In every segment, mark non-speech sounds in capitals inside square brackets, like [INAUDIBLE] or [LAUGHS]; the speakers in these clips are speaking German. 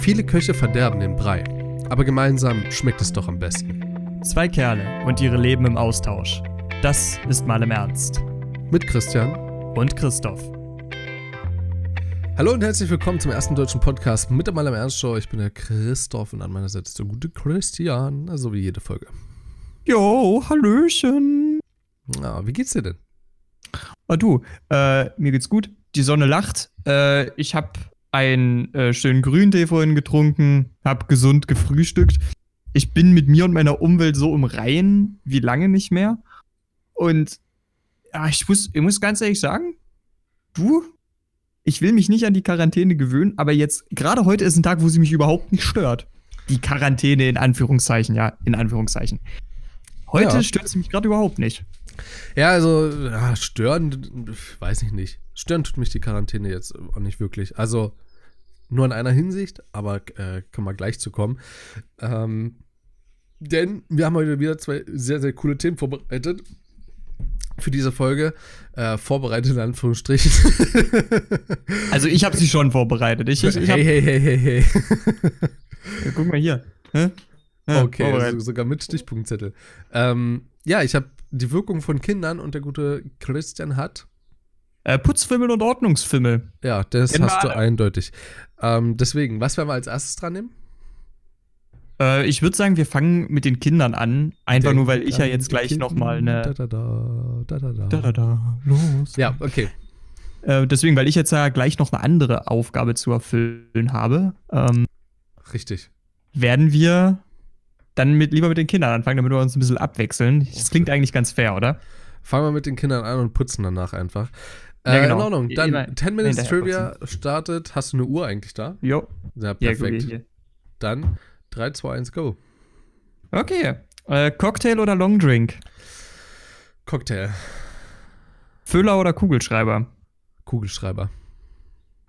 Viele Köche verderben den Brei, aber gemeinsam schmeckt es doch am besten. Zwei Kerle und ihre Leben im Austausch. Das ist mal im Ernst. Mit Christian Und Christoph. Hallo und herzlich willkommen zum ersten deutschen Podcast mit der Mal im Ernst Show. Ich bin der Christoph und an meiner Seite ist der gute Christian, so wie jede Folge. Jo, Hallöchen. Ja, wie geht's dir denn? Ah, du, äh, mir geht's gut. Die Sonne lacht. Äh, ich hab einen äh, schönen Grüntee vorhin getrunken, hab gesund gefrühstückt. Ich bin mit mir und meiner Umwelt so im Reinen wie lange nicht mehr. Und ja, ich muss, ich muss ganz ehrlich sagen, du, ich will mich nicht an die Quarantäne gewöhnen, aber jetzt, gerade heute ist ein Tag, wo sie mich überhaupt nicht stört. Die Quarantäne in Anführungszeichen, ja, in Anführungszeichen. Heute Ja. stört sie mich gerade überhaupt nicht. Ja, also, ja, stören, weiß ich nicht. Stören tut mich die Quarantäne jetzt auch nicht wirklich. Also, nur in einer Hinsicht, aber äh, können wir gleich zu kommen. Ähm, denn wir haben heute wieder zwei sehr, sehr coole Themen vorbereitet. Für diese Folge. Äh, vorbereitet in Anführungsstrichen. [LAUGHS] Also ich habe sie schon vorbereitet. Ich, ich, ich hey, hey, hey, hey, hey. Ja, guck mal hier. Hä? Ja, Okay, also sogar mit Stichpunktzettel. Ähm, ja, ich habe die Wirkung von Kindern und der gute Christian hat. Äh, Putzfimmel und Ordnungsfimmel. Ja, das Kennen wir hast du alle. eindeutig. Ähm, deswegen, was werden wir als erstes dran nehmen? Äh, ich würde sagen, wir fangen mit den Kindern an. Einfach nur, weil ich ja jetzt gleich die noch mal eine. Da, da, da, da, da, da. Da, da, da, los. Ja, okay. Äh, deswegen, weil ich jetzt ja gleich noch eine andere Aufgabe zu erfüllen habe, ähm, Richtig. werden wir dann mit, lieber mit den Kindern anfangen, damit wir uns ein bisschen abwechseln. Das klingt eigentlich ganz fair, oder? Fangen wir mit den Kindern an und putzen danach einfach. Ja, Äh, genau. In Ordnung. Dann Immer 10 Minutes Trivia startet. Hast du eine Uhr eigentlich da? Jo. Ja, Ja, perfekt. gut, hier. Dann 3, 2, 1, go. Okay. Äh, Cocktail oder Longdrink? Cocktail. Füller oder Kugelschreiber? Kugelschreiber.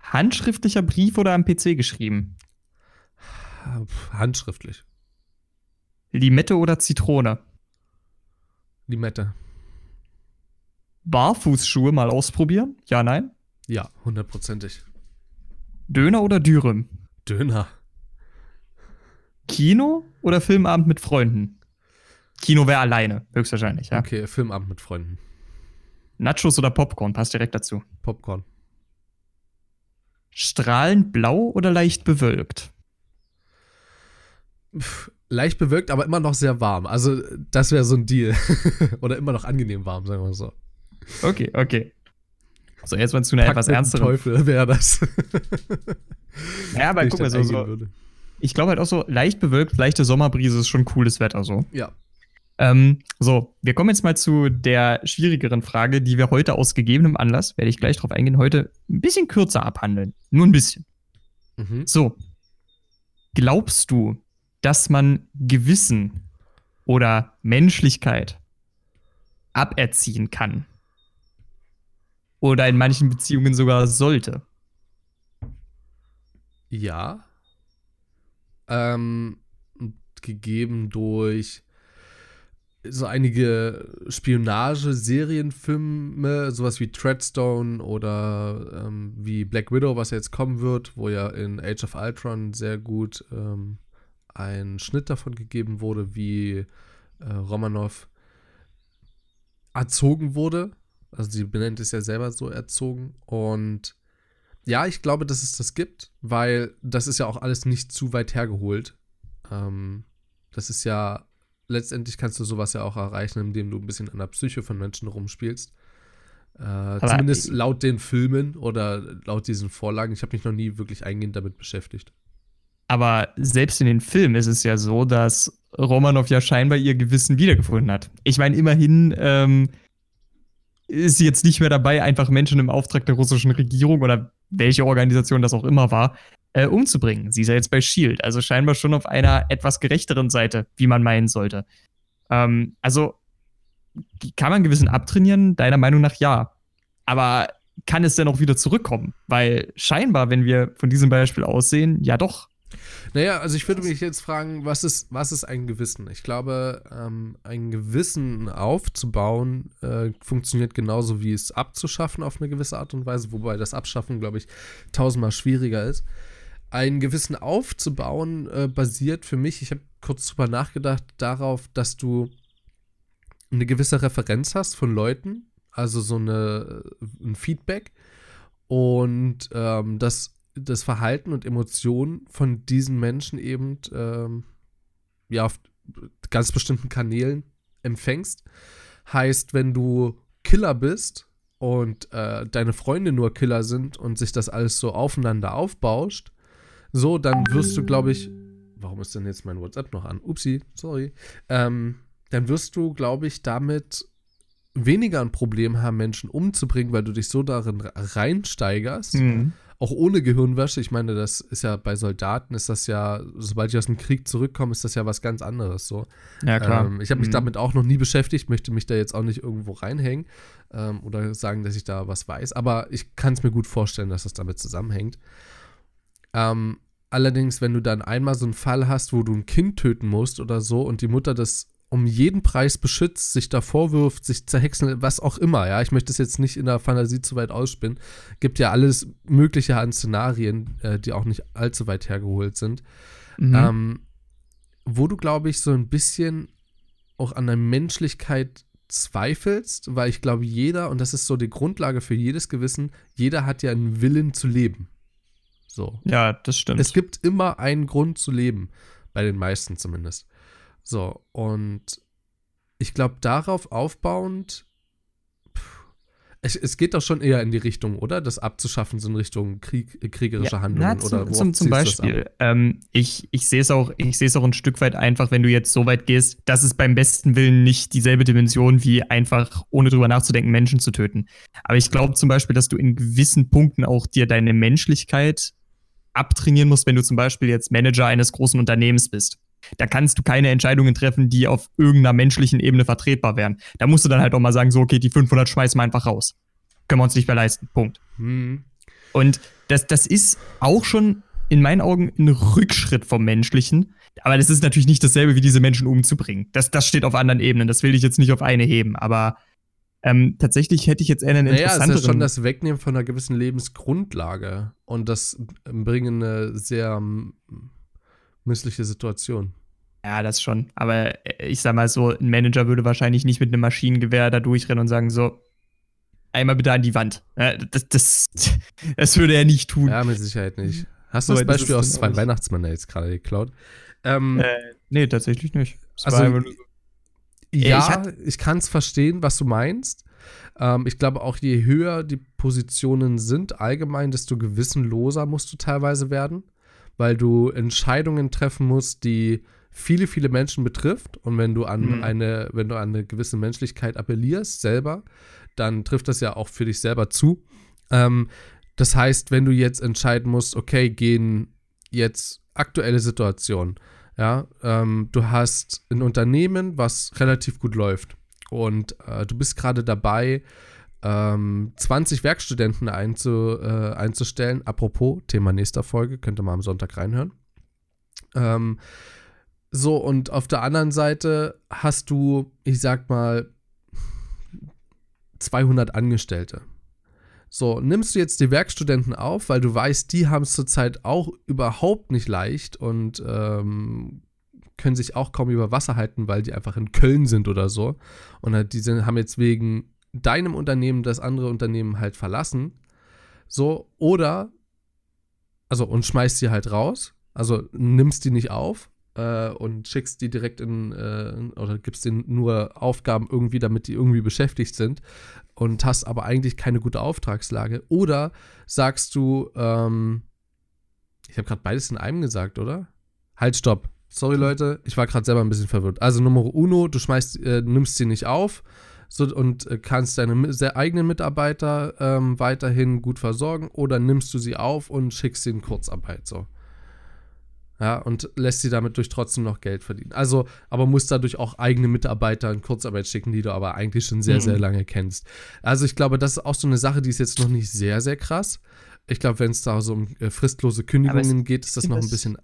Handschriftlicher Brief oder am PC geschrieben? Handschriftlich. Limette oder Zitrone? Limette. Barfußschuhe mal ausprobieren? Ja, nein? Ja, hundertprozentig. Döner oder Dürüm? Döner. Kino oder Filmabend mit Freunden? Kino wäre alleine, höchstwahrscheinlich, ja. Okay, Filmabend mit Freunden. Nachos oder Popcorn, passt direkt dazu. Popcorn. Strahlend blau oder leicht bewölkt? Pff, leicht bewölkt, aber immer noch sehr warm. Also, das wäre so ein Deal. [LAUGHS] Oder immer noch angenehm warm, sagen wir mal so. Okay, okay. So, jetzt mal zu einer Pakt etwas ernsteren. Teufel [LAUGHS] wäre das. Ja, aber guck mal, so, so, ich glaube halt auch so, leicht bewölkt, leichte Sommerbrise ist schon cooles Wetter so. Ja. Ähm, so, wir kommen jetzt mal zu der schwierigeren Frage, die wir heute aus gegebenem Anlass, werde ich gleich drauf eingehen, heute ein bisschen kürzer abhandeln. Nur ein bisschen. Mhm. So, glaubst du, dass man Gewissen oder Menschlichkeit aberziehen kann? Oder in manchen Beziehungen sogar sollte? Ja. Ähm, gegeben durch so einige Spionage-Serienfilme, sowas wie Treadstone oder ähm, wie Black Widow, was ja jetzt kommen wird, wo ja in Age of Ultron sehr gut ähm, ein Schnitt davon gegeben wurde, wie äh, Romanov erzogen wurde. Also sie benennt es ja selber so erzogen. Und ja, ich glaube, dass es das gibt, weil das ist ja auch alles nicht zu weit hergeholt. Ähm, das ist ja, letztendlich kannst du sowas ja auch erreichen, indem du ein bisschen an der Psyche von Menschen rumspielst. Äh, zumindest laut den Filmen oder laut diesen Vorlagen. Ich habe mich noch nie wirklich eingehend damit beschäftigt. Aber selbst in den Filmen ist es ja so, dass Romanov ja scheinbar ihr Gewissen wiedergefunden hat. Ich meine, immerhin ähm, ist jetzt nicht mehr dabei, einfach Menschen im Auftrag der russischen Regierung oder welche Organisation das auch immer war, äh, umzubringen. Sie ist ja jetzt bei Shield, also scheinbar schon auf einer etwas gerechteren Seite, wie man meinen sollte. Ähm, also kann man Gewissen abtrainieren? Deiner Meinung nach ja. Aber kann es denn auch wieder zurückkommen? Weil scheinbar, wenn wir von diesem Beispiel aussehen, ja doch. Naja, also ich würde mich jetzt fragen, was ist, was ist ein Gewissen? Ich glaube, ähm, ein Gewissen aufzubauen äh, funktioniert genauso wie es abzuschaffen auf eine gewisse Art und Weise, wobei das Abschaffen, glaube ich, tausendmal schwieriger ist. einen gewissen aufzubauen, äh, basiert für mich, ich habe kurz drüber nachgedacht, darauf, dass du eine gewisse Referenz hast von Leuten, also so eine, ein Feedback und ähm, dass das Verhalten und Emotionen von diesen Menschen eben ähm, ja auf ganz bestimmten Kanälen empfängst. Heißt, wenn du Killer bist und äh, deine Freunde nur Killer sind und sich das alles so aufeinander aufbauscht, so, dann wirst du, glaube ich, warum ist denn jetzt mein WhatsApp noch an? Upsi, sorry. Ähm, dann wirst du, glaube ich, damit weniger ein Problem haben, Menschen umzubringen, weil du dich so darin reinsteigerst. Mhm. Auch ohne Gehirnwäsche. Ich meine, das ist ja bei Soldaten, ist das ja, sobald ich aus dem Krieg zurückkomme, ist das ja was ganz anderes. So. Ja, klar. Ähm, ich habe mich mhm. damit auch noch nie beschäftigt, möchte mich da jetzt auch nicht irgendwo reinhängen ähm, oder sagen, dass ich da was weiß. Aber ich kann es mir gut vorstellen, dass das damit zusammenhängt. Ähm, allerdings, wenn du dann einmal so einen Fall hast, wo du ein Kind töten musst oder so und die Mutter das um jeden Preis beschützt, sich da vorwirft, sich zerhexen, was auch immer, ja. Ich möchte es jetzt nicht in der Fantasie zu weit ausspinnen. Gibt ja alles Mögliche an Szenarien, äh, die auch nicht allzu weit hergeholt sind. Mhm. Ähm, wo du, glaube ich, so ein bisschen auch an der Menschlichkeit zweifelst, weil ich glaube, jeder, und das ist so die Grundlage für jedes Gewissen, jeder hat ja einen Willen zu leben. So. Ja, das stimmt. Es gibt immer einen Grund zu leben, bei den meisten zumindest. So, und ich glaube, darauf aufbauend, es, es, geht doch schon eher in die Richtung, oder? Das abzuschaffen, so in Richtung Krieg, kriegerische ja, Handlungen. Na, zum, oder zum, zum Beispiel, ähm, ich, ich sehe es auch, ich sehe es auch ein Stück weit einfach, wenn du jetzt so weit gehst, dass es beim besten Willen nicht dieselbe Dimension wie einfach, ohne drüber nachzudenken, Menschen zu töten. Aber ich glaube zum Beispiel, dass du in gewissen Punkten auch dir deine Menschlichkeit abtrainieren musst, wenn du zum Beispiel jetzt Manager eines großen Unternehmens bist da kannst du keine Entscheidungen treffen, die auf irgendeiner menschlichen Ebene vertretbar wären. Da musst du dann halt auch mal sagen, so, okay, die 500 schmeißen wir einfach raus. Können wir uns nicht mehr leisten. Punkt. Mhm. Und das, das ist auch schon in meinen Augen ein Rückschritt vom Menschlichen. Aber das ist natürlich nicht dasselbe, wie diese Menschen umzubringen. Das, das steht auf anderen Ebenen. Das will ich jetzt nicht auf eine heben. Aber ähm, tatsächlich hätte ich jetzt eher einen naja, interessanteren... es ist schon das Wegnehmen von einer gewissen Lebensgrundlage und das Bringen eine sehr missliche Situation. Ja, das schon. Aber äh, ich sag mal so, ein Manager würde wahrscheinlich nicht mit einem Maschinengewehr da durchrennen und sagen, so, einmal bitte an die Wand. Das, das, [LAUGHS] das würde er nicht tun. Ja, mit Sicherheit nicht. Hast du so, das Beispiel das aus zwei Weihnachtsmänner jetzt gerade geklaut? Ähm, äh, nee, tatsächlich nicht. Das also, ja, ich, ich kann es verstehen, was du meinst. Ähm, ich glaube auch, je höher die Positionen sind allgemein, desto gewissenloser musst du teilweise werden weil du Entscheidungen treffen musst, die viele, viele Menschen betrifft. Und wenn du an mhm. eine, wenn du an eine gewisse Menschlichkeit appellierst, selber, dann trifft das ja auch für dich selber zu. Ähm, das heißt, wenn du jetzt entscheiden musst, okay, gehen jetzt aktuelle Situation, ja, ähm, du hast ein Unternehmen, was relativ gut läuft und äh, du bist gerade dabei, ähm, 20 Werkstudenten einzu, äh, einzustellen. Apropos, Thema nächster Folge, könnt ihr mal am Sonntag reinhören. Ähm, so, und auf der anderen Seite hast du, ich sag mal, 200 Angestellte. So, nimmst du jetzt die Werkstudenten auf, weil du weißt, die haben es zurzeit auch überhaupt nicht leicht und ähm, können sich auch kaum über Wasser halten, weil die einfach in Köln sind oder so. Und halt, die sind, haben jetzt wegen deinem Unternehmen das andere Unternehmen halt verlassen. So, oder, also, und schmeißt die halt raus. Also, nimmst die nicht auf äh, und schickst die direkt in, äh, oder gibst denen nur Aufgaben irgendwie, damit die irgendwie beschäftigt sind und hast aber eigentlich keine gute Auftragslage. Oder sagst du, ähm, ich habe gerade beides in einem gesagt, oder? Halt, stopp. Sorry, Leute, ich war gerade selber ein bisschen verwirrt. Also Nummer uno, du schmeißt, äh, nimmst sie nicht auf so, und äh, kannst deine sehr eigenen Mitarbeiter ähm, weiterhin gut versorgen oder nimmst du sie auf und schickst sie in Kurzarbeit so. Ja, und lässt sie damit durch trotzdem noch Geld verdienen. Also, aber musst dadurch auch eigene Mitarbeiter in Kurzarbeit schicken, die du aber eigentlich schon sehr, mhm. sehr lange kennst. Also, ich glaube, das ist auch so eine Sache, die ist jetzt noch nicht sehr, sehr krass. Ich glaube, wenn es da so um äh, fristlose Kündigungen geht, ist das noch ein bisschen.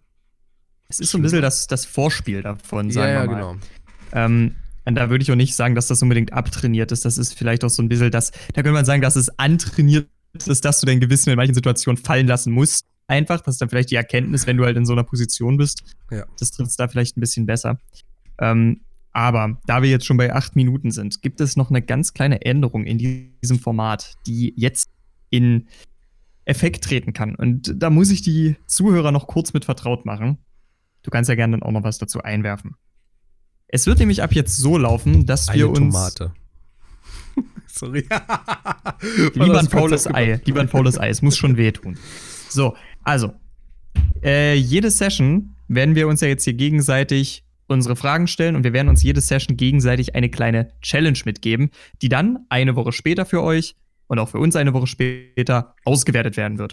Es ist so ein bisschen das, das Vorspiel davon, sagen ja, wir mal. Ja, genau. Ähm, und da würde ich auch nicht sagen, dass das unbedingt abtrainiert ist. Das ist vielleicht auch so ein bisschen das, da könnte man sagen, dass es antrainiert ist, dass du dein Gewissen in manchen Situationen fallen lassen musst, einfach. Das ist dann vielleicht die Erkenntnis, wenn du halt in so einer Position bist. Ja. Das trifft es da vielleicht ein bisschen besser. Ähm, aber da wir jetzt schon bei acht Minuten sind, gibt es noch eine ganz kleine Änderung in diesem Format, die jetzt in Effekt treten kann. Und da muss ich die Zuhörer noch kurz mit vertraut machen. Du kannst ja gerne dann auch noch was dazu einwerfen. Es wird nämlich ab jetzt so laufen, dass Eine wir uns. Tomate. [LAUGHS] Sorry. [LAUGHS] Lieber ein faules Ei. Lieber ein faules Ei. Es muss schon wehtun. So, also. Äh, jede Session werden wir uns ja jetzt hier gegenseitig unsere Fragen stellen und wir werden uns jede Session gegenseitig eine kleine Challenge mitgeben, die dann eine Woche später für euch und auch für uns eine Woche später ausgewertet werden wird.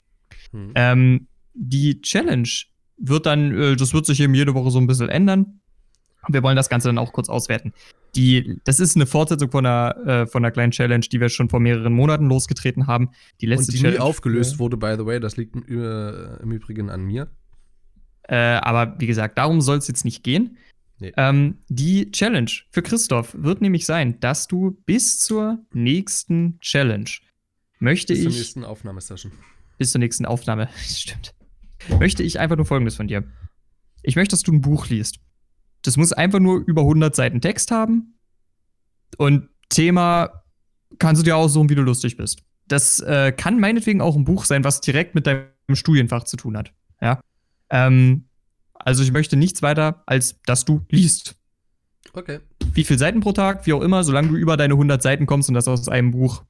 Hm. Ähm, die Challenge wird dann, äh, das wird sich eben jede Woche so ein bisschen ändern. Wir wollen das Ganze dann auch kurz auswerten. Die, das ist eine Fortsetzung von einer, äh, von einer kleinen Challenge, die wir schon vor mehreren Monaten losgetreten haben. Die letzte Und die Challenge. nie aufgelöst wurde, by the way. Das liegt im, äh, im Übrigen an mir. Äh, aber wie gesagt, darum soll es jetzt nicht gehen. Nee. Ähm, die Challenge für Christoph wird nämlich sein, dass du bis zur nächsten Challenge möchte Bis zur ich nächsten Aufnahmesession. bis zur nächsten Aufnahme, [LAUGHS] stimmt, möchte ich einfach nur Folgendes von dir. Ich möchte, dass du ein Buch liest. Das muss einfach nur über 100 Seiten Text haben. Und Thema kannst du dir aussuchen, wie du lustig bist. Das äh, kann meinetwegen auch ein Buch sein, was direkt mit deinem Studienfach zu tun hat. Ja. Ähm, also ich möchte nichts weiter, als dass du liest. Okay. Wie viele Seiten pro Tag, wie auch immer, solange du über deine 100 Seiten kommst und das aus einem Buch,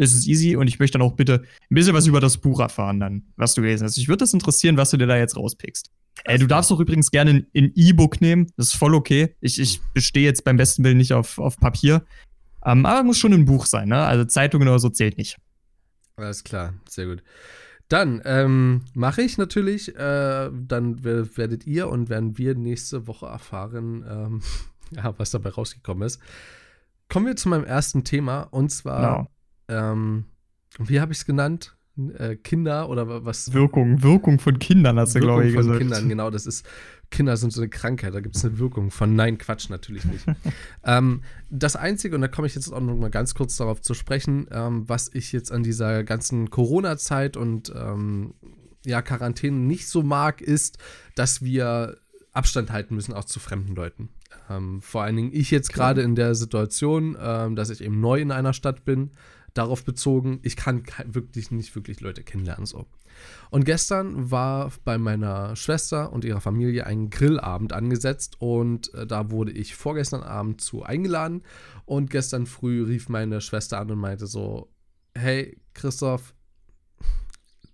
ist es easy. Und ich möchte dann auch bitte ein bisschen was über das Buch erfahren, dann, was du gelesen hast. Ich würde das interessieren, was du dir da jetzt rauspickst. Äh, du darfst doch übrigens gerne ein E-Book nehmen. Das ist voll okay. Ich, ich bestehe jetzt beim besten Willen nicht auf, auf Papier. Ähm, aber muss schon ein Buch sein, ne? Also Zeitungen oder so zählt nicht. Alles klar, sehr gut. Dann ähm, mache ich natürlich, äh, dann wer- werdet ihr und werden wir nächste Woche erfahren, ähm, [LAUGHS] ja, was dabei rausgekommen ist. Kommen wir zu meinem ersten Thema und zwar, Genau. Ähm, wie habe ich es genannt? Äh, Kinder oder wa- was? Wirkung, Wirkung von Kindern, hast du, Wirkung glaube ich, von gesagt. Kindern, genau, das ist, Kinder sind so eine Krankheit, da gibt es eine Wirkung von. Nein, Quatsch, natürlich nicht. [LAUGHS] ähm, das Einzige, und da komme ich jetzt auch noch mal ganz kurz darauf zu sprechen, ähm, was ich jetzt an dieser ganzen Corona-Zeit und ähm, ja, Quarantäne nicht so mag, ist, dass wir Abstand halten müssen, auch zu fremden Leuten. Ähm, vor allen Dingen ich jetzt gerade in der Situation, ähm, dass ich eben neu in einer Stadt bin, darauf bezogen, ich kann wirklich nicht wirklich Leute kennenlernen so. Und gestern war bei meiner Schwester und ihrer Familie ein Grillabend angesetzt und äh, da wurde ich vorgestern Abend zu eingeladen und gestern früh rief meine Schwester an und meinte so, hey Christoph,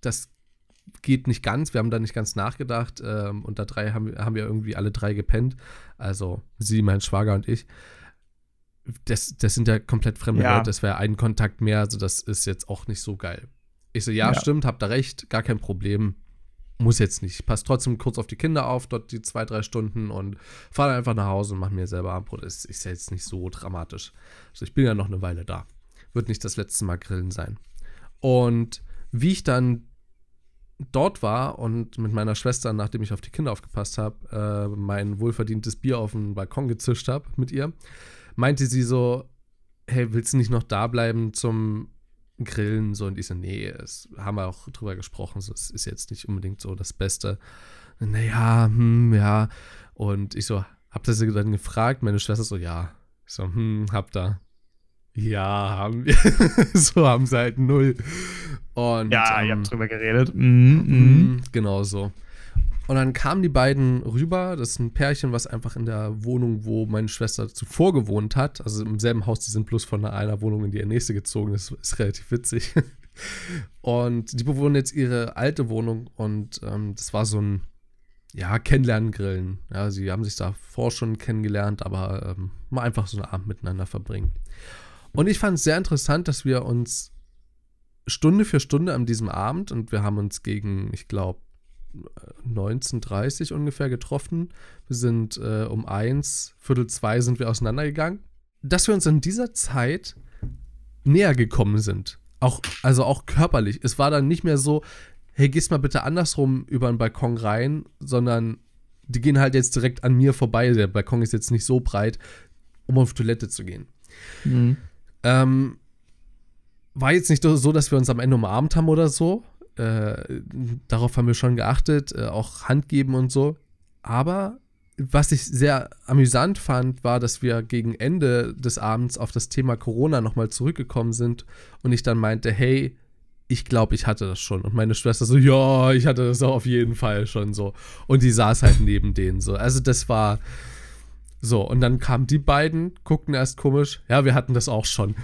das geht nicht ganz, wir haben da nicht ganz nachgedacht ähm, und da drei haben, haben wir irgendwie alle drei gepennt, also sie, mein Schwager und ich. Das, das sind ja komplett fremde Ja. Leute, das wäre ein Kontakt mehr, also das ist jetzt auch nicht so geil. Ich so, ja, Ja. stimmt, habt ihr recht, gar kein Problem. Muss jetzt nicht. Passt trotzdem kurz auf die Kinder auf, dort die zwei, drei Stunden und fahre einfach nach Hause und mache mir selber Abendbrot. Ist, ist ja jetzt nicht so dramatisch. Also ich bin ja noch eine Weile da. Wird nicht das letzte Mal grillen sein. Und wie ich dann dort war und mit meiner Schwester, nachdem ich auf die Kinder aufgepasst habe, äh, mein wohlverdientes Bier auf den Balkon gezischt habe mit ihr, meinte sie so, hey, willst du nicht noch da bleiben zum Grillen? So, und ich so, nee, es haben wir auch drüber gesprochen, so, es ist jetzt nicht unbedingt so das Beste. Naja, hm, ja. Und ich so, hab das sie dann gefragt, meine Schwester so, ja. Ich so, hm, hab da. Ja, haben wir. [LAUGHS] so haben sie halt null. Und, Ja, ihr ähm, habt drüber geredet. Mhm. Mhm, Genau so. Und dann kamen die beiden rüber. Das ist ein Pärchen, was einfach in der Wohnung, wo meine Schwester zuvor gewohnt hat, also im selben Haus, die sind bloß von einer Wohnung in die nächste gezogen. Das ist relativ witzig. [LAUGHS] Und die bewohnen jetzt ihre alte Wohnung und ähm, das war so ein, ja, Kennenlernen-Grillen. Ja, sie haben sich davor schon kennengelernt, aber ähm, mal einfach so einen Abend miteinander verbringen. Und ich fand es sehr interessant, dass wir uns Stunde für Stunde an diesem Abend und wir haben uns gegen, ich glaube, 19.30 ungefähr getroffen. Wir sind äh, um eins, Viertel zwei sind wir auseinandergegangen. Dass wir uns in dieser Zeit näher gekommen sind. Auch, also auch körperlich. Es war dann nicht mehr so, hey, gehst mal bitte andersrum über den Balkon rein, sondern die gehen halt jetzt direkt an mir vorbei. Der Balkon ist jetzt nicht so breit, um auf Toilette zu gehen. Mhm. Ähm, war jetzt nicht so, dass wir uns am Ende umarmt haben oder so. Äh, darauf haben wir schon geachtet, äh, auch Hand geben und so. Aber was ich sehr amüsant fand, war, dass wir gegen Ende des Abends auf das Thema Corona nochmal zurückgekommen sind und ich dann meinte, hey, ich glaube, ich hatte das schon. Und meine Schwester so, ja, ich hatte das auch auf jeden Fall schon so. Und die saß halt neben denen so. Also das war so. Und dann kamen die beiden, guckten erst komisch, ja, wir hatten das auch schon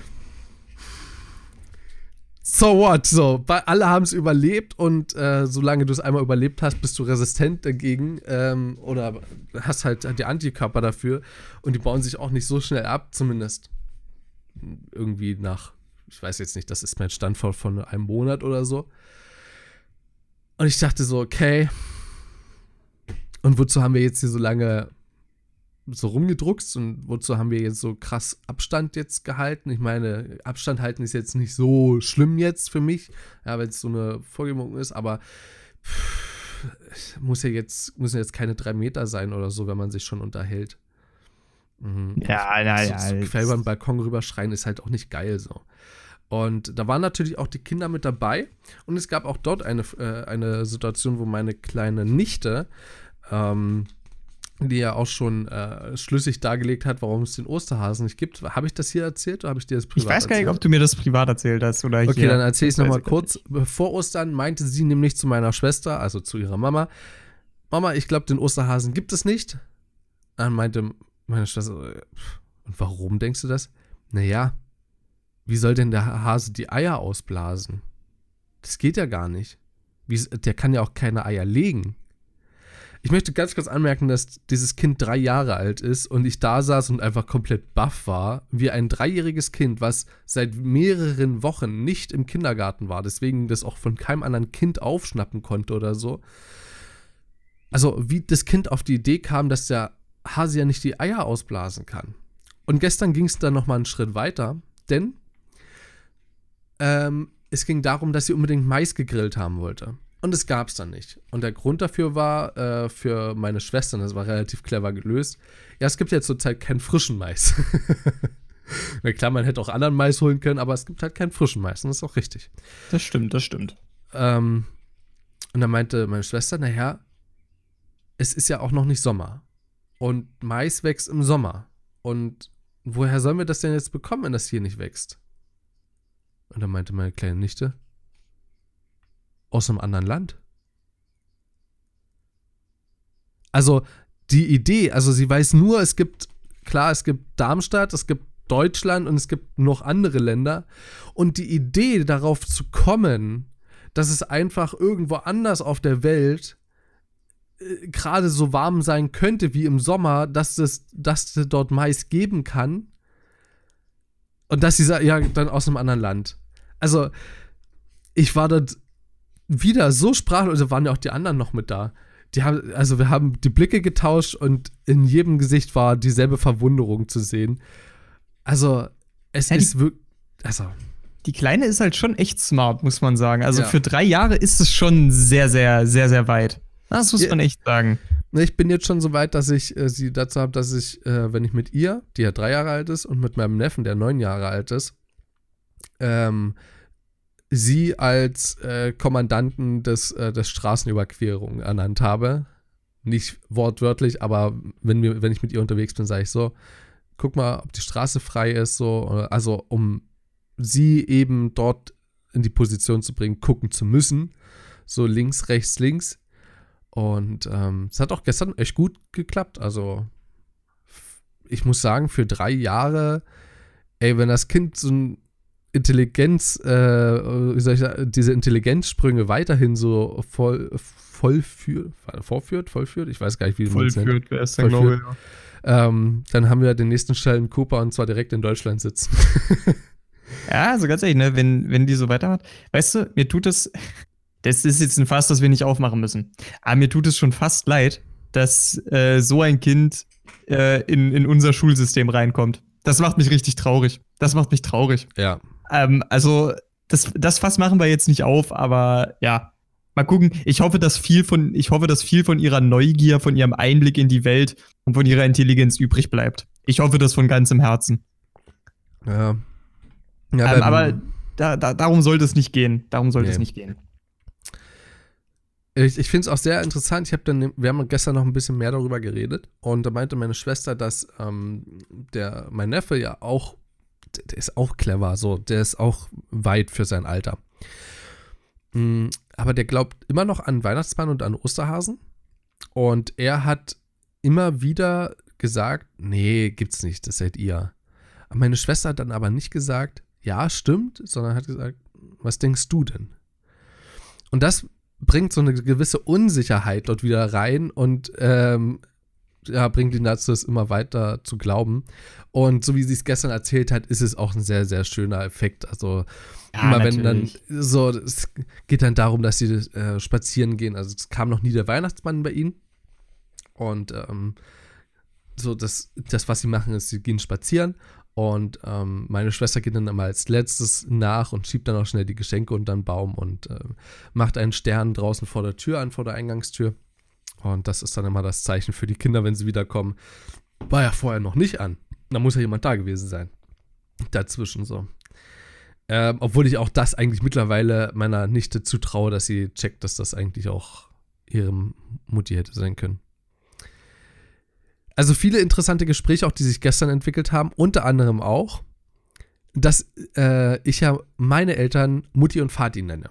so what? So, alle haben es überlebt und äh, solange du es einmal überlebt hast, bist du resistent dagegen ähm, oder hast halt die Antikörper dafür und die bauen sich auch nicht so schnell ab, zumindest irgendwie nach, ich weiß jetzt nicht, das ist mein Standfall von einem Monat oder so. Und ich dachte so, okay, und wozu haben wir jetzt hier so lange so rumgedruckst und wozu haben wir jetzt so krass Abstand jetzt gehalten? Ich meine, Abstand halten ist jetzt nicht so schlimm jetzt für mich, ja, wenn es so eine Vorgebung ist, aber pff, muss ja jetzt, müssen jetzt keine drei Meter sein oder so, wenn man sich schon unterhält. Mhm. Ja, naja. So, so quer über den Balkon rüberschreien ist halt auch nicht geil so. Und da waren natürlich auch die Kinder mit dabei. Und es gab auch dort eine, äh, eine Situation, wo meine kleine Nichte ähm, die ja auch schon äh, schlüssig dargelegt hat, warum es den Osterhasen nicht gibt. Habe ich das hier erzählt oder habe ich dir das privat erzählt? Ich weiß gar nicht, ob du mir das privat erzählt hast oder Okay, dann erzähle ich es nochmal kurz. Vor Ostern meinte sie nämlich zu meiner Schwester, also zu ihrer Mama, Mama, ich glaube, den Osterhasen gibt es nicht. Dann meinte meine Schwester, und warum denkst du das? Naja, wie soll denn der Hase die Eier ausblasen? Das geht ja gar nicht. Wie, der kann ja auch keine Eier legen. Ich möchte ganz kurz anmerken, dass dieses Kind drei Jahre alt ist und ich da saß und einfach komplett baff war, wie ein dreijähriges Kind, was seit mehreren Wochen nicht im Kindergarten war, deswegen das auch von keinem anderen Kind aufschnappen konnte oder so. Also, wie das Kind auf die Idee kam, dass der Hase ja nicht die Eier ausblasen kann. Und gestern ging es dann nochmal einen Schritt weiter, denn ähm, es ging darum, dass sie unbedingt Mais gegrillt haben wollte. Und es gab es dann nicht. Und der Grund dafür war äh, für meine Schwestern, das war relativ clever gelöst. Ja, es gibt ja zurzeit keinen frischen Mais. [LAUGHS] Na klar, man hätte auch anderen Mais holen können, aber es gibt halt keinen frischen Mais. Und das ist auch richtig. Das stimmt, das stimmt. Ähm, und dann meinte meine Schwester, naja, es ist ja auch noch nicht Sommer. Und Mais wächst im Sommer. Und woher sollen wir das denn jetzt bekommen, wenn das hier nicht wächst? Und dann meinte meine kleine Nichte, aus einem anderen Land. Also die Idee, also sie weiß nur, es gibt, klar, es gibt Darmstadt, es gibt Deutschland und es gibt noch andere Länder. Und die Idee darauf zu kommen, dass es einfach irgendwo anders auf der Welt äh, gerade so warm sein könnte wie im Sommer, dass es, dass es dort Mais geben kann. Und dass sie ja dann aus einem anderen Land. Also, ich war dort wieder so sprachlos, also waren ja auch die anderen noch mit da. Die haben, also wir haben die Blicke getauscht und in jedem Gesicht war dieselbe Verwunderung zu sehen. Also, es ja, ist wirklich, also. Die Kleine ist halt schon echt smart, muss man sagen. Also ja. für drei Jahre ist es schon sehr, sehr, sehr, sehr weit. Das muss man echt sagen. Ich bin jetzt schon so weit, dass ich äh, sie dazu habe, dass ich, äh, wenn ich mit ihr, die ja drei Jahre alt ist, und mit meinem Neffen, der neun Jahre alt ist, ähm, sie als äh, Kommandanten des, äh, des Straßenüberquerung ernannt habe. Nicht wortwörtlich, aber wenn, wir, wenn ich mit ihr unterwegs bin, sage ich so, guck mal, ob die Straße frei ist, so, also um sie eben dort in die Position zu bringen, gucken zu müssen. So links, rechts, links. Und ähm, es hat auch gestern echt gut geklappt. Also, ich muss sagen, für drei Jahre, ey, wenn das Kind so ein Intelligenz, äh, wie soll ich sagen, diese Intelligenzsprünge weiterhin so voll, vollführt, vorführt, vollführt, ich weiß gar nicht, wie man es nennt. Wäre es dann, glaube ich, ähm, dann haben wir den nächsten Stellen Cooper und zwar direkt in Deutschland sitzen. [LAUGHS] ja, also ganz ehrlich, ne, wenn, wenn die so weitermacht, weißt du, mir tut es, das ist jetzt ein Fass, das wir nicht aufmachen müssen, aber mir tut es schon fast leid, dass äh, so ein Kind äh, in, in unser Schulsystem reinkommt. Das macht mich richtig traurig. Das macht mich traurig. Ja, ähm, also, das, das Fass machen wir jetzt nicht auf, aber ja. Mal gucken. Ich hoffe, dass viel von, ich hoffe, dass viel von ihrer Neugier, von ihrem Einblick in die Welt und von ihrer Intelligenz übrig bleibt. Ich hoffe das von ganzem Herzen. Ja. ja ähm, aber da, da, darum sollte es nicht gehen. Darum sollte nee. es nicht gehen. ich, ich finde es auch sehr interessant. Ich habe dann, wir haben gestern noch ein bisschen mehr darüber geredet und da meinte meine Schwester, dass ähm, der, mein Neffe ja auch, der, ist auch clever, so, der ist auch weit für sein Alter. Mhm, aber der glaubt immer noch an Weihnachtsmann und an Osterhasen. Und er hat immer wieder gesagt, nee, gibt's nicht, das seid ihr. Meine Schwester hat dann aber nicht gesagt, ja, stimmt, sondern hat gesagt, was denkst du denn? Und das bringt so eine gewisse Unsicherheit dort wieder rein und ähm, ja, bringt ihn dazu, es immer weiter zu glauben. Und so wie sie es gestern erzählt hat, ist es auch ein sehr, sehr schöner Effekt. Also ja, immer natürlich. wenn dann so, es geht dann darum, dass sie äh, spazieren gehen. Also es kam noch nie der Weihnachtsmann bei ihnen. Und ähm, so, das, das, was sie machen, ist, sie gehen spazieren und ähm, meine Schwester geht dann immer als letztes nach und schiebt dann auch schnell die Geschenke unter den Baum und äh, macht einen Stern draußen vor der Tür an, vor der Eingangstür. Und das ist dann immer das Zeichen für die Kinder, wenn sie wiederkommen. War ja vorher noch nicht an. Da muss ja jemand da gewesen sein. Dazwischen so. Ähm, obwohl ich auch das eigentlich mittlerweile meiner Nichte zutraue, dass sie checkt, dass das eigentlich auch ihre Mutti hätte sein können. Also viele interessante Gespräche, auch die sich gestern entwickelt haben, unter anderem auch, dass äh, ich ja meine Eltern Mutti und Vati nenne.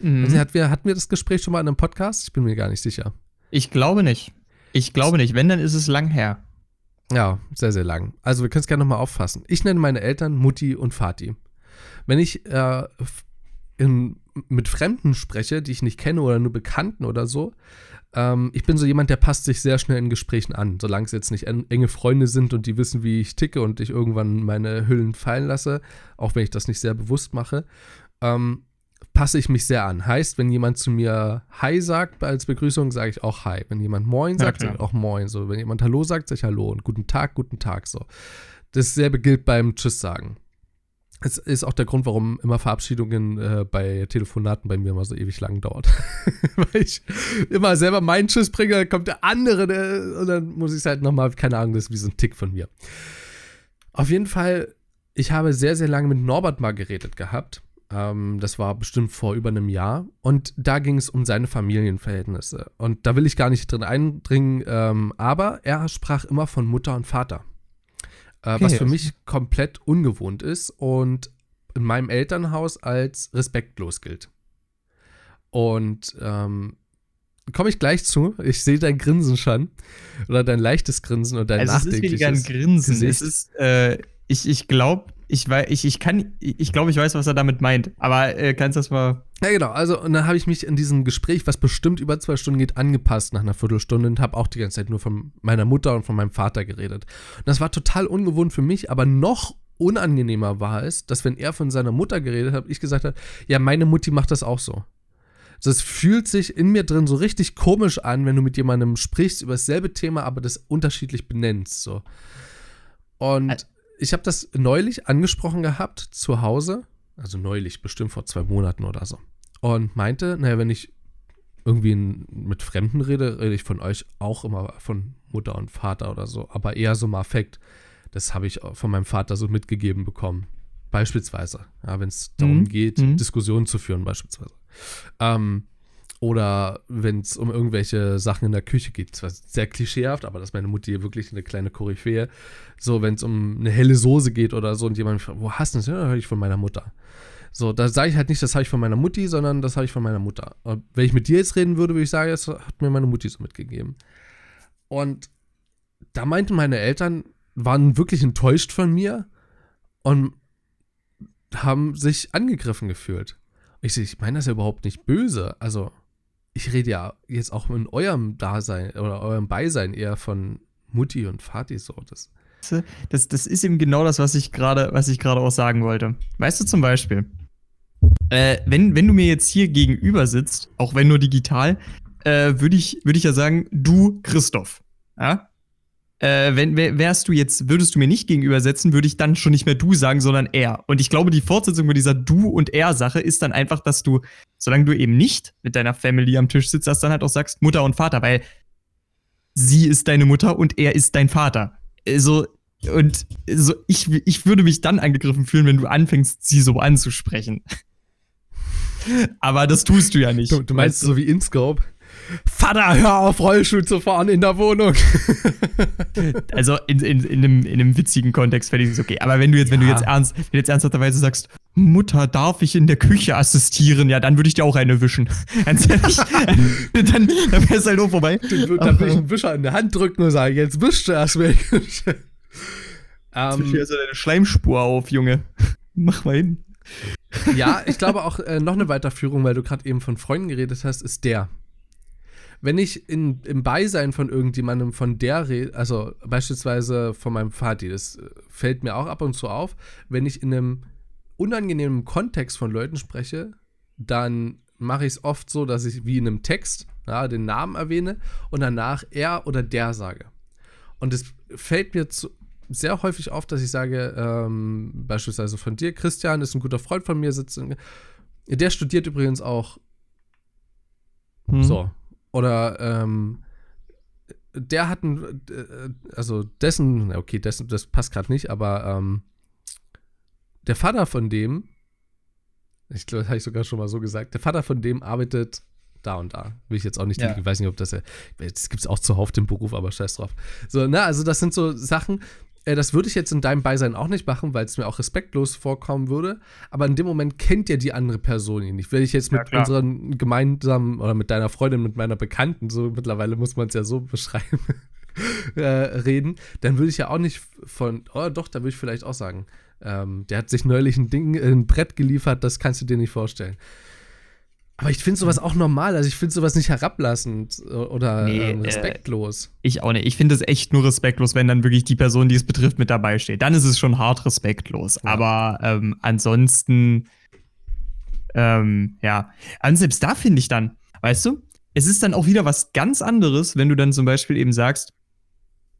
Mhm. Also hatten wir, hatten wir das Gespräch schon mal in einem Podcast? Ich bin mir gar nicht sicher. Ich glaube nicht. Ich glaube nicht. Wenn, dann ist es lang her. Ja, sehr, sehr lang. Also wir können es gerne nochmal auffassen. Ich nenne meine Eltern Mutti und Vati. Wenn ich äh, in, mit Fremden spreche, die ich nicht kenne oder nur Bekannten oder so, ähm, ich bin so jemand, der passt sich sehr schnell in Gesprächen an, solange es jetzt nicht en enge Freunde sind und die wissen, wie ich ticke und ich irgendwann meine Hüllen fallen lasse, auch wenn ich das nicht sehr bewusst mache, ähm, passe ich mich sehr an. Heißt, wenn jemand zu mir Hi sagt als Begrüßung, sage ich auch Hi. Wenn jemand Moin sagt, ja, sage ich auch Moin. So, wenn jemand Hallo sagt, sage ich Hallo und Guten Tag, Guten Tag. So. Dasselbe gilt beim Tschüss sagen. Es ist auch der Grund, warum immer Verabschiedungen äh, bei Telefonaten bei mir immer so ewig lang dauert. [LAUGHS] Weil ich immer selber meinen Tschüss bringe, dann kommt der andere der, und dann muss ich es halt nochmal, keine Ahnung, das ist wie so ein Tick von mir. Auf jeden Fall, ich habe sehr, sehr lange mit Norbert mal geredet gehabt. Ähm, das war bestimmt vor über einem Jahr. Und da ging es um seine Familienverhältnisse. Und da will ich gar nicht drin eindringen, ähm, aber er sprach immer von Mutter und Vater äh, okay. was für mich komplett ungewohnt ist und in meinem Elternhaus als respektlos gilt. Und ähm, komme ich gleich zu. Ich sehe dein Grinsen schon. Oder dein leichtes Grinsen und dein also nachdenkliches Es ist weniger ein Grinsen. Gesicht. Es ist, äh, ich, ich glaube, ich, ich, ich kann, ich glaube, ich weiß, was er damit meint. Aber äh, kannst du das mal. Ja, genau. Also, und dann habe ich mich in diesem Gespräch, was bestimmt über zwei Stunden geht, angepasst nach einer Viertelstunde und habe auch die ganze Zeit nur von meiner Mutter und von meinem Vater geredet. Und das war total ungewohnt für mich, aber noch unangenehmer war es, dass wenn er von seiner Mutter geredet hat, ich gesagt habe, ja, meine Mutti macht das auch so. Das fühlt sich in mir drin so richtig komisch an, wenn du mit jemandem sprichst über dasselbe Thema, aber das unterschiedlich benennst. So. Und ich habe das neulich angesprochen gehabt zu Hause, also neulich, bestimmt vor zwei Monaten oder so. Und meinte, naja, wenn ich irgendwie mit Fremden rede, rede ich von euch auch immer von Mutter und Vater oder so, aber eher so mal Affekt. Das habe ich von meinem Vater so mitgegeben bekommen. Beispielsweise, ja, wenn es darum mhm. geht, mhm. Diskussionen zu führen, beispielsweise. Ähm, oder wenn es um irgendwelche Sachen in der Küche geht. Zwar sehr klischeehaft, aber das ist meine Mutti wirklich eine kleine Koryphäe. So, wenn es um eine helle Soße geht oder so und jemand fragt, wo hast du das? Ja, höre ich von meiner Mutter. So, da sage ich halt nicht, das habe ich von meiner Mutti, sondern das habe ich von meiner Mutter. Und wenn ich mit dir jetzt reden würde, würde ich sagen, das hat mir meine Mutti so mitgegeben. Und da meinten meine Eltern, waren wirklich enttäuscht von mir und haben sich angegriffen gefühlt. Ich, ich meine das ja überhaupt nicht böse. Also, ich rede ja jetzt auch in eurem Dasein oder eurem Beisein eher von Mutti und Vati so. Das, das, das ist eben genau das, was ich gerade, was ich gerade auch sagen wollte. Weißt du zum Beispiel, äh, wenn, wenn du mir jetzt hier gegenüber sitzt, auch wenn nur digital, äh, würde ich, würd ich ja sagen, du Christoph. Ja? Äh, wenn wärst du jetzt, würdest du mir nicht gegenübersetzen, würde ich dann schon nicht mehr du sagen, sondern er. Und ich glaube, die Fortsetzung mit dieser Du- und Er-Sache ist dann einfach, dass du, solange du eben nicht mit deiner Family am Tisch sitzt, dass dann halt auch sagst Mutter und Vater, weil sie ist deine Mutter und er ist dein Vater. Also, und so, ich, ich würde mich dann angegriffen fühlen, wenn du anfängst, sie so anzusprechen. [LAUGHS] Aber das tust du ja nicht. Du, du meinst so wie InScope? Vater, hör auf, Rollstuhl zu fahren in der Wohnung. [LAUGHS] also in, in, in, einem, in einem witzigen Kontext fände ich es okay. Aber wenn du jetzt, ja. wenn du jetzt ernst, wenn du jetzt ernsthafterweise sagst, Mutter, darf ich in der Küche assistieren? Ja, dann würde ich dir auch eine wischen. [LAUGHS] Ganz ehrlich. [LAUGHS] dann dann wäre es halt nur vorbei. Dann, dann würde ich einen Wischer in der Hand drücken und sagen, jetzt wischst du erst weg. ähm, hier also deine Schleimspur auf, Junge. Mach mal hin. Ja, ich glaube auch äh, noch eine Weiterführung, weil du gerade eben von Freunden geredet hast, ist der wenn ich in, im Beisein von irgendjemandem von der rede, also beispielsweise von meinem Vati, das äh, fällt mir auch ab und zu auf, wenn ich in einem unangenehmen Kontext von Leuten spreche, dann mache ich es oft so, dass ich wie in einem Text ja, den Namen erwähne und danach er oder der sage. Und es fällt mir zu, sehr häufig auf, dass ich sage, ähm, beispielsweise von dir, Christian ist ein guter Freund von mir, sitzt in, der studiert übrigens auch. Hm. So, oder ähm, der hat ein, äh, also dessen, okay, dessen, das passt gerade nicht, aber ähm, der Vater von dem, ich glaube, das habe ich sogar schon mal so gesagt, der Vater von dem arbeitet da und da. Will ich jetzt auch nicht, ja. ich weiß nicht, ob das, das gibt es auch zuhauf den Beruf, aber scheiß drauf. So, ne, also das sind so Sachen, das würde ich jetzt in deinem Beisein auch nicht machen, weil es mir auch respektlos vorkommen würde. Aber in dem Moment kennt ja die andere Person ihn nicht. Wenn ich jetzt mit ja, unseren gemeinsamen oder mit deiner Freundin, mit meiner Bekannten, so mittlerweile muss man es ja so beschreiben, [LAUGHS] äh, reden, dann würde ich ja auch nicht von, oh doch, da würde ich vielleicht auch sagen, ähm, der hat sich neulich ein Ding, ein Brett geliefert, das kannst du dir nicht vorstellen. Aber ich finde sowas auch normal. Also ich finde sowas nicht herablassend oder nee, ähm, respektlos. Äh, ich auch nicht. Ich finde es echt nur respektlos, wenn dann wirklich die Person, die es betrifft, mit dabei steht. Dann ist es schon hart respektlos. Ja. Aber ähm, ansonsten, ähm, ja. Und selbst da finde ich dann, weißt du, es ist dann auch wieder was ganz anderes, wenn du dann zum Beispiel eben sagst,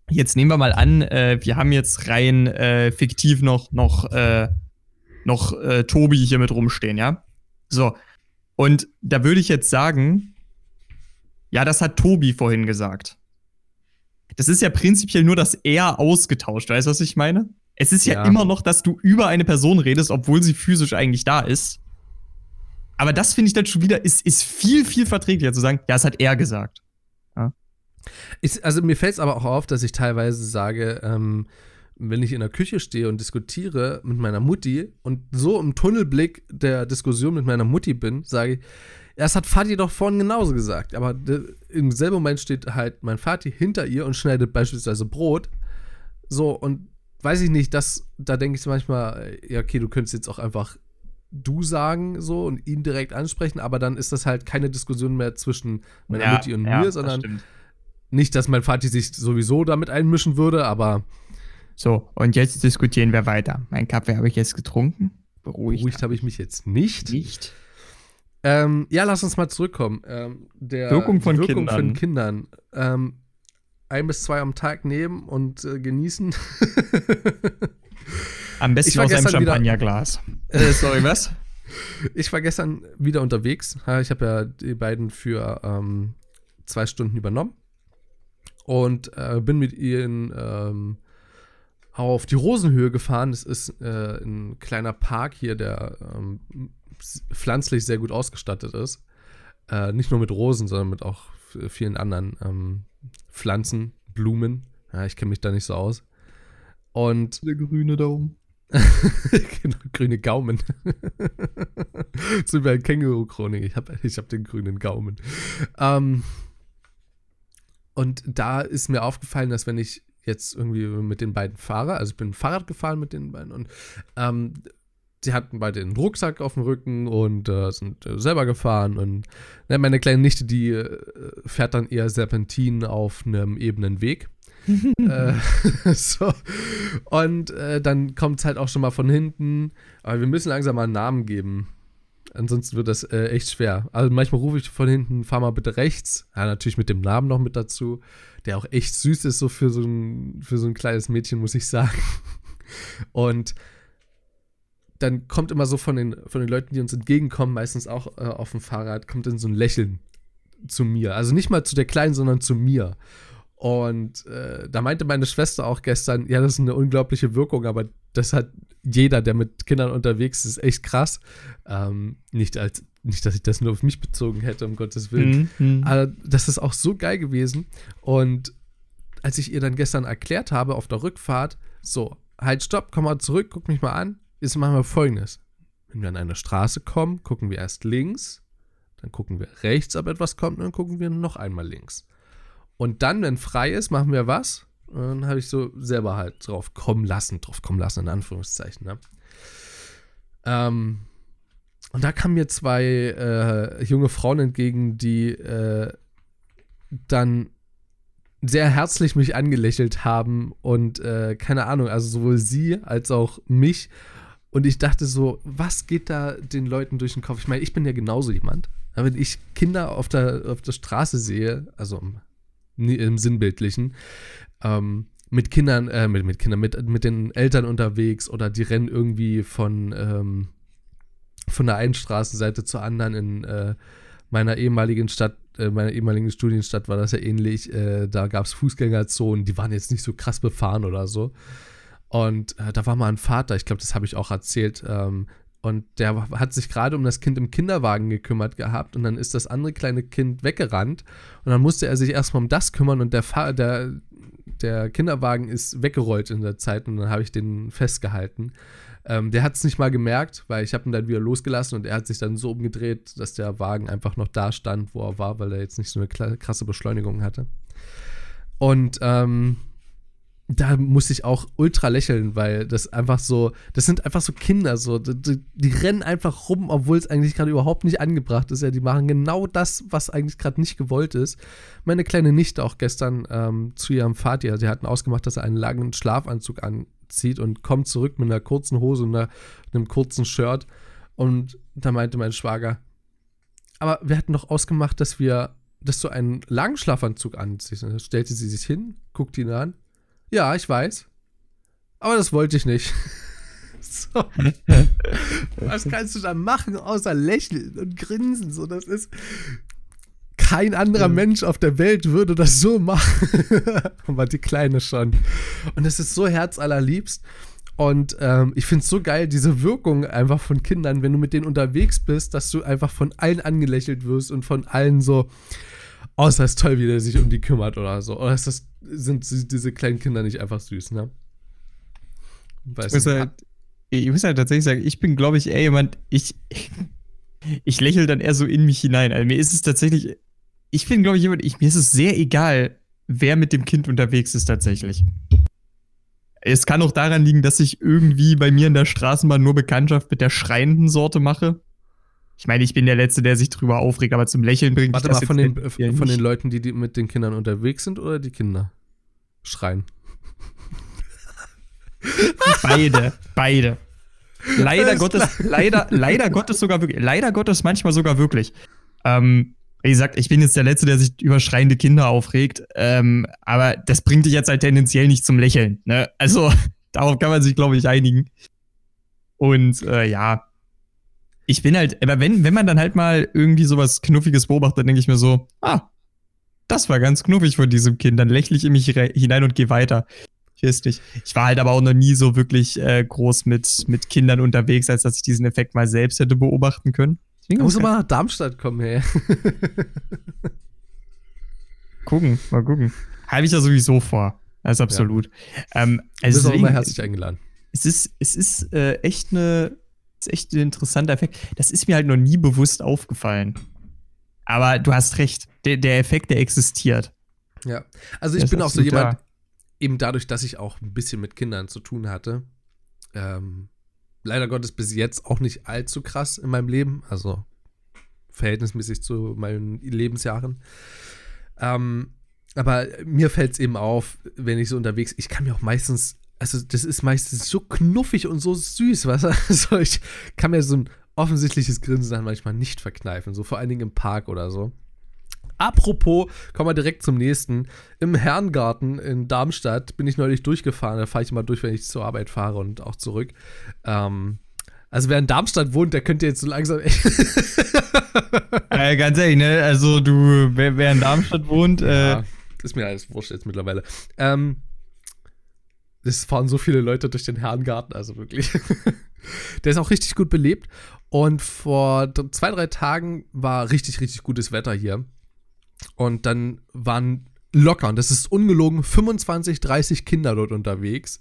jetzt nehmen wir mal an, äh, wir haben jetzt rein äh, fiktiv noch, noch, äh, noch äh, Tobi hier mit rumstehen, ja? So, und da würde ich jetzt sagen, ja, das hat Tobi vorhin gesagt. Das ist ja prinzipiell nur das Er ausgetauscht. Weißt du, was ich meine? Es ist ja, ja, immer noch, dass du über eine Person redest, obwohl sie physisch eigentlich da ist. Aber das finde ich dann schon wieder, ist, ist viel, viel verträglicher zu sagen, ja, es hat er gesagt. Ja. Ich, also mir fällt es aber auch auf, dass ich teilweise sage, ähm, wenn ich in der Küche stehe und diskutiere mit meiner Mutti und so im Tunnelblick der Diskussion mit meiner Mutti bin, sage ich, das hat Vati doch vorhin genauso gesagt. Aber im selben Moment steht halt mein Vati hinter ihr und schneidet beispielsweise Brot. So, und weiß ich nicht, das, da denke ich manchmal, ja, okay, du könntest jetzt auch einfach du sagen so und ihn direkt ansprechen, aber dann ist das halt keine Diskussion mehr zwischen meiner ja, Mutti und ja, mir, sondern das nicht, dass mein Vati sich sowieso damit einmischen würde, aber so, und jetzt diskutieren wir weiter. Mein Kaffee habe ich jetzt getrunken. Beruhigt, Beruhigt habe ich mich jetzt nicht. Nicht. Ähm, ja, lass uns mal zurückkommen. Ähm, der Wirkung von Wirkung Kindern. Von Kindern. Ähm, ein bis zwei am Tag nehmen und äh, genießen. [LAUGHS] Am besten aus einem Champagnerglas. [LAUGHS] Äh, sorry, was? [LAUGHS] Ich war gestern wieder unterwegs. Ich habe ja die beiden für ähm, zwei Stunden übernommen und äh, bin mit ihnen ähm, auf die Rosenhöhe gefahren. Das ist äh, ein kleiner Park hier, der ähm, pflanzlich sehr gut ausgestattet ist. Äh, nicht nur mit Rosen, sondern mit auch vielen anderen ähm, Pflanzen, Blumen. Ja, ich kenne mich da nicht so aus. Und [LAUGHS] der grüne Daumen. [LAUGHS] genau, grüne Gaumen. so wie bei Känguru-Chronik. Ich habe ich hab den grünen Gaumen. Ähm, und da ist mir aufgefallen, dass wenn ich jetzt irgendwie mit den beiden fahre. Also ich bin Fahrrad gefahren mit den beiden und ähm, sie hatten beide einen Rucksack auf dem Rücken und äh, sind äh, selber gefahren. Und ne, meine kleine Nichte, die äh, fährt dann eher Serpentin auf einem ebenen Weg. [LAUGHS] äh, [LAUGHS] so. Und äh, dann kommt es halt auch schon mal von hinten. Aber wir müssen langsam mal einen Namen geben. Ansonsten wird das äh, echt schwer. Also manchmal rufe ich von hinten, fahr mal bitte rechts. Ja, natürlich mit dem Namen noch mit dazu der auch echt süß ist, so für so ein, für so ein kleines Mädchen, muss ich sagen. [LAUGHS] Und dann kommt immer so von den, von den Leuten, die uns entgegenkommen, meistens auch äh, auf dem Fahrrad, kommt dann so ein Lächeln zu mir. Also nicht mal zu der Kleinen, sondern zu mir. Und äh, da meinte meine Schwester auch gestern, ja, das ist eine unglaubliche Wirkung, aber das hat jeder, der mit Kindern unterwegs ist, echt krass. Ähm, nicht als nicht, dass ich das nur auf mich bezogen hätte, um Gottes Willen. Mhm. Aber das ist auch so geil gewesen. Und als ich ihr dann gestern erklärt habe auf der Rückfahrt, so, halt, stopp, komm mal zurück, guck mich mal an. Jetzt machen wir folgendes. Wenn wir an eine Straße kommen, gucken wir erst links, dann gucken wir rechts, ob etwas kommt, und dann gucken wir noch einmal links. Und dann, wenn frei ist, machen wir was? Und dann habe ich so selber halt drauf kommen lassen, drauf kommen lassen, in Anführungszeichen. Ne? Ähm, und da kamen mir zwei äh, junge Frauen entgegen, die äh, dann sehr herzlich mich angelächelt haben und äh, keine Ahnung, also sowohl sie als auch mich. Und ich dachte so, was geht da den Leuten durch den Kopf? Ich meine, ich bin ja genauso jemand. Wenn ich Kinder auf der, auf der Straße sehe, also im, im Sinnbildlichen, ähm, mit Kindern, äh, mit, mit Kindern, mit, mit den Eltern unterwegs oder die rennen irgendwie von, ähm, von der einen Straßenseite zur anderen in äh, meiner ehemaligen Stadt, äh, meiner ehemaligen Studienstadt war das ja ähnlich. Äh, da gab es Fußgängerzonen, die waren jetzt nicht so krass befahren oder so. Und äh, da war mal ein Vater, ich glaube, das habe ich auch erzählt, ähm, und der hat sich gerade um das Kind im Kinderwagen gekümmert gehabt und dann ist das andere kleine Kind weggerannt und dann musste er sich erstmal um das kümmern und der, Fa der, der Kinderwagen ist weggerollt in der Zeit und dann habe ich den festgehalten. Ähm, der hat es nicht mal gemerkt, weil ich habe ihn dann wieder losgelassen und er hat sich dann so umgedreht, dass der Wagen einfach noch da stand, wo er war, weil er jetzt nicht so eine krasse Beschleunigung hatte. Und ähm, da muss ich auch ultra lächeln, weil das einfach so, das sind einfach so Kinder, so, die, die rennen einfach rum, obwohl es eigentlich gerade überhaupt nicht angebracht ist. Ja, die machen genau das, was eigentlich gerade nicht gewollt ist. Meine kleine Nichte auch gestern ähm, zu ihrem Vater, sie hatten ausgemacht, dass er einen langen Schlafanzug anzieht und kommt zurück mit einer kurzen Hose und einer, einem kurzen Shirt. Und da meinte mein Schwager, aber wir hatten doch ausgemacht, dass wir, dass du einen langen Schlafanzug anziehst. Und dann stellte sie sich hin, guckte ihn an ja, ich weiß. Aber das wollte ich nicht. [LAUGHS] so. Was kannst du da machen, außer lächeln und grinsen? So, das ist. Kein anderer mhm. Mensch auf der Welt würde das so machen. [LAUGHS] Aber die Kleine schon. Und es ist so herzallerliebst. Und ähm, ich finde es so geil, diese Wirkung einfach von Kindern, wenn du mit denen unterwegs bist, dass du einfach von allen angelächelt wirst und von allen so, oh, ist das toll, wie der sich um die kümmert oder so. Oder ist das, sind diese kleinen Kinder nicht einfach süß, ne? Weiß ich, muss halt, ich muss halt tatsächlich sagen, ich bin, glaube ich, eher jemand, ich, ich lächle dann eher so in mich hinein. Also mir ist es tatsächlich, ich bin, glaube ich, jemand, ich, mir ist es sehr egal, wer mit dem Kind unterwegs ist tatsächlich. Es kann auch daran liegen, dass ich irgendwie bei mir in der Straßenbahn nur Bekanntschaft mit der schreienden Sorte mache. Ich meine, ich bin der Letzte, der sich drüber aufregt, aber zum Lächeln bringt Warte mal, von, den, von den Leuten, die, die mit den Kindern unterwegs sind oder die Kinder schreien? Beide, beide. Leider Gottes, leider, leider Gottes sogar wirklich, leider Gottes manchmal sogar wirklich. Ähm, wie gesagt, ich bin jetzt der Letzte, der sich über schreiende Kinder aufregt, ähm, aber das bringt dich jetzt halt tendenziell nicht zum Lächeln. Ne? Also, [LAUGHS] darauf kann man sich, glaube ich, einigen. Und äh, ja, ich bin halt, aber wenn, wenn man dann halt mal irgendwie sowas Knuffiges beobachtet, dann denke ich mir so, ah, das war ganz knuffig von diesem Kind. Dann lächle ich in mich hinein und gehe weiter. Ich weiß nicht. Ich war halt aber auch noch nie so wirklich äh, groß mit, mit Kindern unterwegs, als dass ich diesen Effekt mal selbst hätte beobachten können. Ich muss mal nach Darmstadt kommen, hey. [LAUGHS] gucken, mal gucken. Habe ich ja sowieso vor. Das ist absolut. Ja. Ähm, also du bist auch immer herzlich eingeladen. Es ist, es ist äh, echt eine ist echt ein interessanter Effekt. Das ist mir halt noch nie bewusst aufgefallen. Aber du hast recht, der, der Effekt, der existiert. Ja, also ich bin auch so jemand, da. eben dadurch, dass ich auch ein bisschen mit Kindern zu tun hatte, ähm, leider Gottes bis jetzt auch nicht allzu krass in meinem Leben, also verhältnismäßig zu meinen Lebensjahren. Ähm, aber mir fällt es eben auf, wenn ich so unterwegs, ich kann mir auch meistens also das ist meistens so knuffig und so süß, [LAUGHS] was also ich kann mir so ein offensichtliches Grinsen dann manchmal nicht verkneifen, so vor allen Dingen im Park oder so. Apropos, kommen wir direkt zum nächsten. Im Herrengarten in Darmstadt bin ich neulich durchgefahren. Da fahre ich immer durch, wenn ich zur Arbeit fahre und auch zurück. Ähm, also wer in Darmstadt wohnt, der könnte jetzt so langsam. äh, [LAUGHS] ganz ehrlich, ne? Also du, wer, wer in Darmstadt wohnt, äh, ja, ist mir alles wurscht jetzt mittlerweile. Ähm, es fahren so viele Leute durch den Herrengarten, also wirklich. [LAUGHS] Der ist auch richtig gut belebt. Und vor zwei, drei Tagen war richtig, richtig gutes Wetter hier. Und dann waren locker, und das ist ungelogen, 25, 30 Kinder dort unterwegs.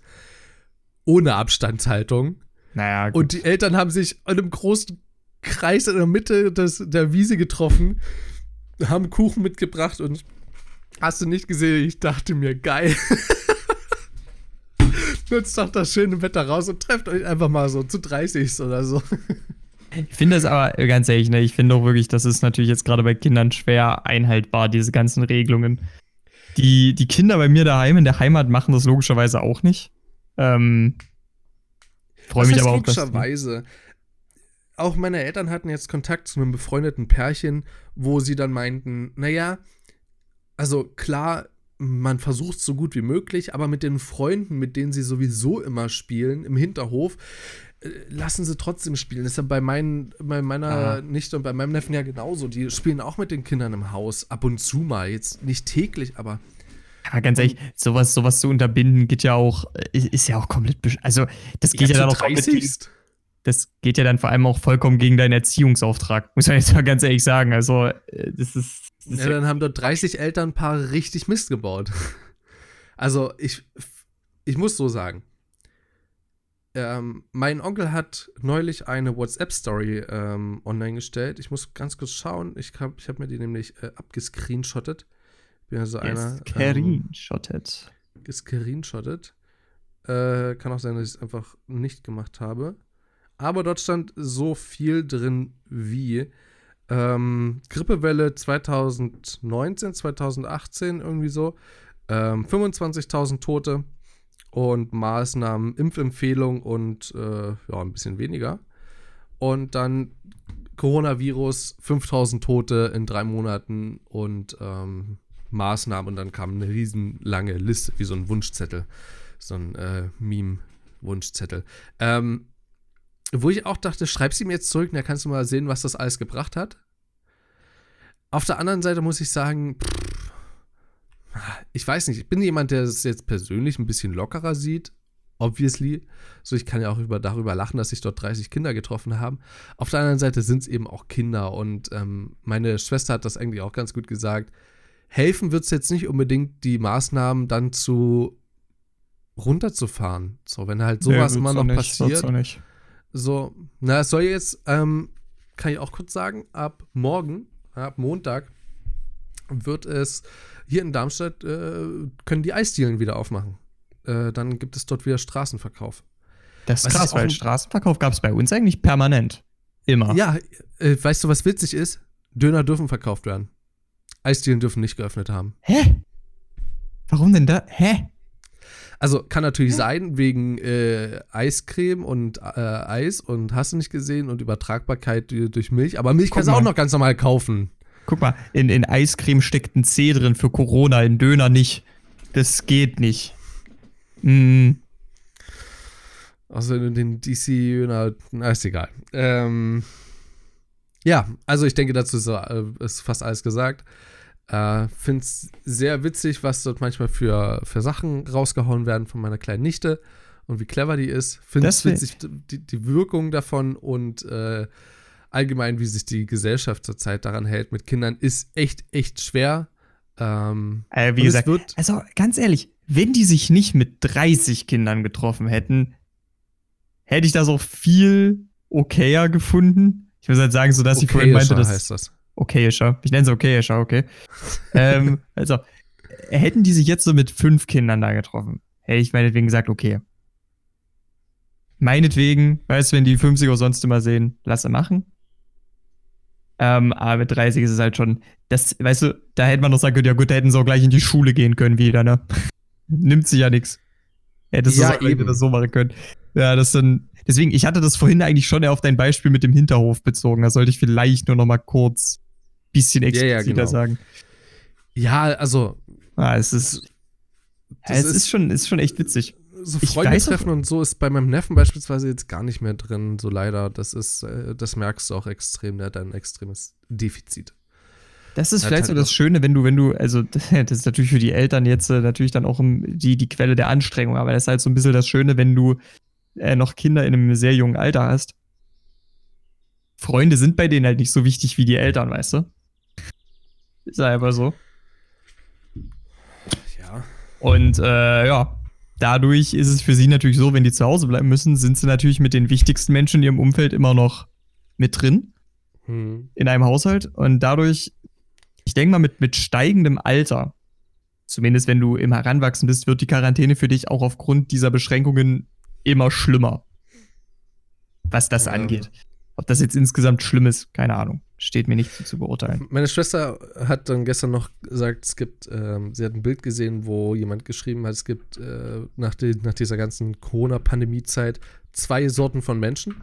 Ohne Abstandshaltung. Naja, gut. Und die Eltern haben sich in einem großen Kreis in der Mitte des, der Wiese getroffen, haben Kuchen mitgebracht und hast du nicht gesehen, ich dachte mir, geil. [LAUGHS] Nutzt doch das schöne Wetter raus und trefft euch einfach mal so zu 30 oder so. Ich finde es aber ganz ehrlich, ne, ich finde auch wirklich, das ist natürlich jetzt gerade bei Kindern schwer einhaltbar, diese ganzen Regelungen. Die, die Kinder bei mir daheim in der Heimat machen das logischerweise auch nicht. Ähm, Freue mich aber auch. Logischerweise. Auch meine Eltern hatten jetzt Kontakt zu einem befreundeten Pärchen, wo sie dann meinten, naja, also klar, man versucht es so gut wie möglich, aber mit den Freunden, mit denen sie sowieso immer spielen, im Hinterhof, äh, lassen sie trotzdem spielen. Das ist ja bei, meinen, bei meiner Ah. Nichte und bei meinem Neffen ja genauso. Die spielen auch mit den Kindern im Haus, ab und zu mal. Jetzt nicht täglich, aber Aber ganz ehrlich, sowas, sowas zu unterbinden geht ja auch, ist, ist ja auch komplett, also das geht ja, dann zu auch komplett gegen, 30. das geht ja dann vor allem auch vollkommen gegen deinen Erziehungsauftrag, muss man jetzt mal ganz ehrlich sagen. Also äh, das ist Ja, dann haben dort 30 Elternpaare richtig Mist gebaut. [LAUGHS] Also, ich, ich muss so sagen. Ähm, mein Onkel hat neulich eine WhatsApp-Story ähm, online gestellt. Ich muss ganz kurz schauen. Ich habe ich hab mir die nämlich äh, abgescreenshottet. Bin ja so einer. Yes, Kerin shottet. gescreenshottet. Äh, kann auch sein, dass ich es einfach nicht gemacht habe. Aber dort stand so viel drin wie ähm, Grippewelle 2019, 2018, irgendwie so. Ähm, 25.000 Tote und Maßnahmen, Impfempfehlung und äh, ja, ein bisschen weniger. Und dann Coronavirus, 5.000 Tote in drei Monaten und ähm, Maßnahmen. Und dann kam eine riesenlange Liste, wie so ein Wunschzettel. So ein äh, Meme-Wunschzettel. Ähm, wo ich auch dachte, schreib sie mir jetzt zurück, dann kannst du mal sehen, was das alles gebracht hat. Auf der anderen Seite muss ich sagen, pff, ich weiß nicht, ich bin jemand, der es jetzt persönlich ein bisschen lockerer sieht, obviously. So, ich kann ja auch über, darüber lachen, dass sich dort 30 Kinder getroffen haben. Auf der anderen Seite sind es eben auch Kinder und ähm, meine Schwester hat das eigentlich auch ganz gut gesagt. Helfen wird es jetzt nicht unbedingt, die Maßnahmen dann zu runterzufahren. So, wenn halt sowas immer noch passiert. nicht. So, na, es soll jetzt, ähm, kann ich auch kurz sagen, ab morgen, ab Montag, wird es hier in Darmstadt, äh, können die Eisdielen wieder aufmachen. Äh, dann gibt es dort wieder Straßenverkauf. Das Was ist ich krass, weil Straßenverkauf gab es bei uns eigentlich permanent. Immer. Ja, äh, weißt du, was witzig ist? Döner dürfen verkauft werden. Eisdielen dürfen nicht geöffnet haben. Hä? Warum denn da? Hä? Also kann natürlich sein, wegen äh, Eiscreme und äh, Eis und hast du nicht gesehen und Übertragbarkeit durch Milch. Aber Milch Guck kannst du auch noch ganz normal kaufen. Guck mal, in, in Eiscreme steckt ein C drin für Corona, in Döner nicht. Das geht nicht. Mm, Also den DC, na, na ist egal. Ähm, ja, also ich denke, dazu ist, äh, ist fast alles gesagt. Äh, Finde es sehr witzig, was dort manchmal für, für Sachen rausgehauen werden von meiner kleinen Nichte und wie clever die ist. Finde es witzig, die, die Wirkung davon und äh, allgemein, wie sich die Gesellschaft zurzeit daran hält mit Kindern, ist echt, echt schwer. Ähm, äh, wie gesagt, also ganz ehrlich, wenn die sich nicht mit 30 Kindern getroffen hätten, hätte ich das auch viel okayer gefunden. Ich muss halt sagen, so dass ich vorhin meinte, dass heißt das. Okayischer. Ich nenne es okayischer, okay. [LAUGHS] ähm, also, hätten die sich jetzt so mit fünf Kindern da getroffen, hätte ich meinetwegen gesagt, okay. Meinetwegen, weißt du, wenn die 50er sonst immer sehen, lasse machen. Ähm, aber mit 30 ist es halt schon, das, weißt du, da hätte man doch sagen können, ja gut, da hätten sie auch gleich in die Schule gehen können wieder, ne? [LAUGHS] Nimmt sich ja nichts. Hättest Ja, du eben. das so machen können. Ja, das dann, deswegen, ich hatte das vorhin eigentlich schon eher auf dein Beispiel mit dem Hinterhof bezogen. Da sollte ich vielleicht nur noch mal kurz bisschen Ja, expliziter ja, genau. sagen. Ja, also Ah, es ist, das es ist, schon, ist schon echt witzig. so Ich Freunde weiß auch- treffen und so ist bei meinem Neffen beispielsweise jetzt gar nicht mehr drin, so leider. Das ist, äh, das merkst du auch extrem, der hat ein extremes Defizit. Das ist vielleicht halt so das Schöne, wenn du, wenn du, also [LAUGHS] das ist natürlich für die Eltern jetzt äh, natürlich dann auch die, die Quelle der Anstrengung, aber das ist halt so ein bisschen das Schöne, wenn du äh, noch Kinder in einem sehr jungen Alter hast. Freunde sind bei denen halt nicht so wichtig wie die Eltern, weißt du? Ist einfach so. Ja. Und äh, ja, dadurch ist es für sie natürlich so, wenn die zu Hause bleiben müssen, sind sie natürlich mit den wichtigsten Menschen in ihrem Umfeld immer noch mit drin Hm. in einem Haushalt. Und dadurch, ich denke mal, mit, mit steigendem Alter, zumindest wenn du im Heranwachsen bist, wird die Quarantäne für dich auch aufgrund dieser Beschränkungen immer schlimmer. Was das Ja. angeht. Ob das jetzt insgesamt schlimm ist, keine Ahnung. Steht mir nicht zu, zu beurteilen. Meine Schwester hat dann gestern noch gesagt, es gibt, ähm, sie hat ein Bild gesehen, wo jemand geschrieben hat, es gibt äh, nach, die, nach dieser ganzen Corona-Pandemie-Zeit zwei Sorten von Menschen.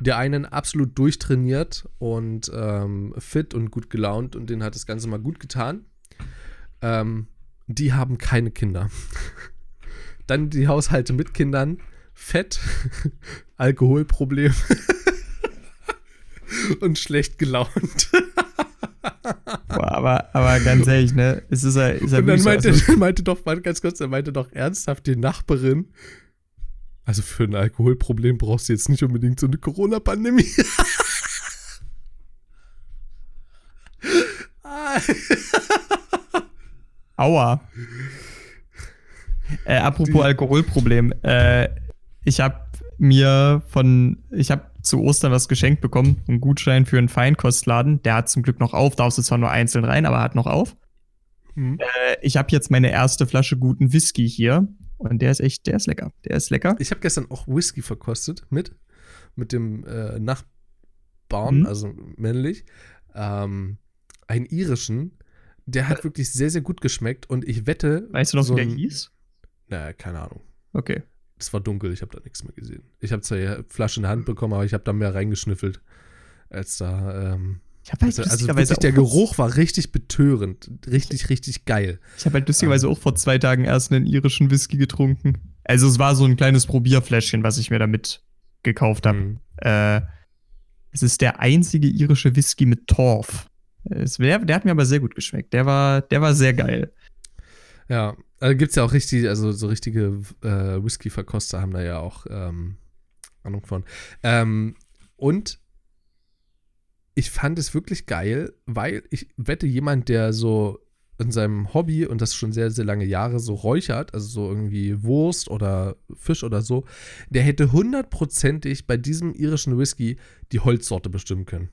Der einen absolut durchtrainiert und ähm, fit und gut gelaunt und denen hat das Ganze mal gut getan. Ähm, die haben keine Kinder. [LAUGHS] Dann die Haushalte mit Kindern, Fett, [LAUGHS] Alkoholproblem [LAUGHS] und schlecht gelaunt. Boah, aber, aber ganz ehrlich, ne? Es ist ja, ist ja Und dann wirklich so, meinte, also- [LAUGHS] meinte doch, ganz kurz, er meinte doch ernsthaft die Nachbarin. Also für ein Alkoholproblem brauchst du jetzt nicht unbedingt so eine Corona-Pandemie. [LAUGHS] Aua. Äh, apropos Die- Alkoholproblem. Äh, ich habe mir von, ich habe zu Ostern was geschenkt bekommen, einen Gutschein für einen Feinkostladen. Der hat zum Glück noch auf, darfst du zwar nur einzeln rein, aber hat noch auf. Hm. Äh, ich habe jetzt meine erste Flasche guten Whisky hier und der ist echt, der ist lecker. Der ist lecker. Ich habe gestern auch Whisky verkostet mit, mit dem äh, Nachbarn, Mhm. also männlich, ähm, einen irischen. Der hat wirklich sehr, sehr gut geschmeckt und ich wette. Weißt du noch, so wie der ein- hieß? Naja, keine Ahnung. Okay. Es war dunkel, ich habe da nichts mehr gesehen. Ich habe zwar die Flasche in der Hand bekommen, aber ich habe da mehr reingeschnüffelt, als da. Ähm, Ich habe halt also, also wirklich, der Geruch war richtig betörend. Richtig, richtig geil. Ich habe halt lustigerweise auch vor zwei Tagen erst einen irischen Whisky getrunken. Also es war so ein kleines Probierfläschchen, was ich mir damit gekauft habe. Mhm. Äh, es ist der einzige irische Whisky mit Torf. Es, der, der hat mir aber sehr gut geschmeckt. Der war, der war sehr geil. Ja, also gibt es ja auch richtig, also so richtige äh, Whisky-Verkoster haben da ja auch ähm, Ahnung von. Ähm, und ich fand es wirklich geil, weil ich wette, jemand, der so in seinem Hobby und das schon sehr, sehr lange Jahre so räuchert, also so irgendwie Wurst oder Fisch oder so, der hätte hundertprozentig bei diesem irischen Whisky die Holzsorte bestimmen können.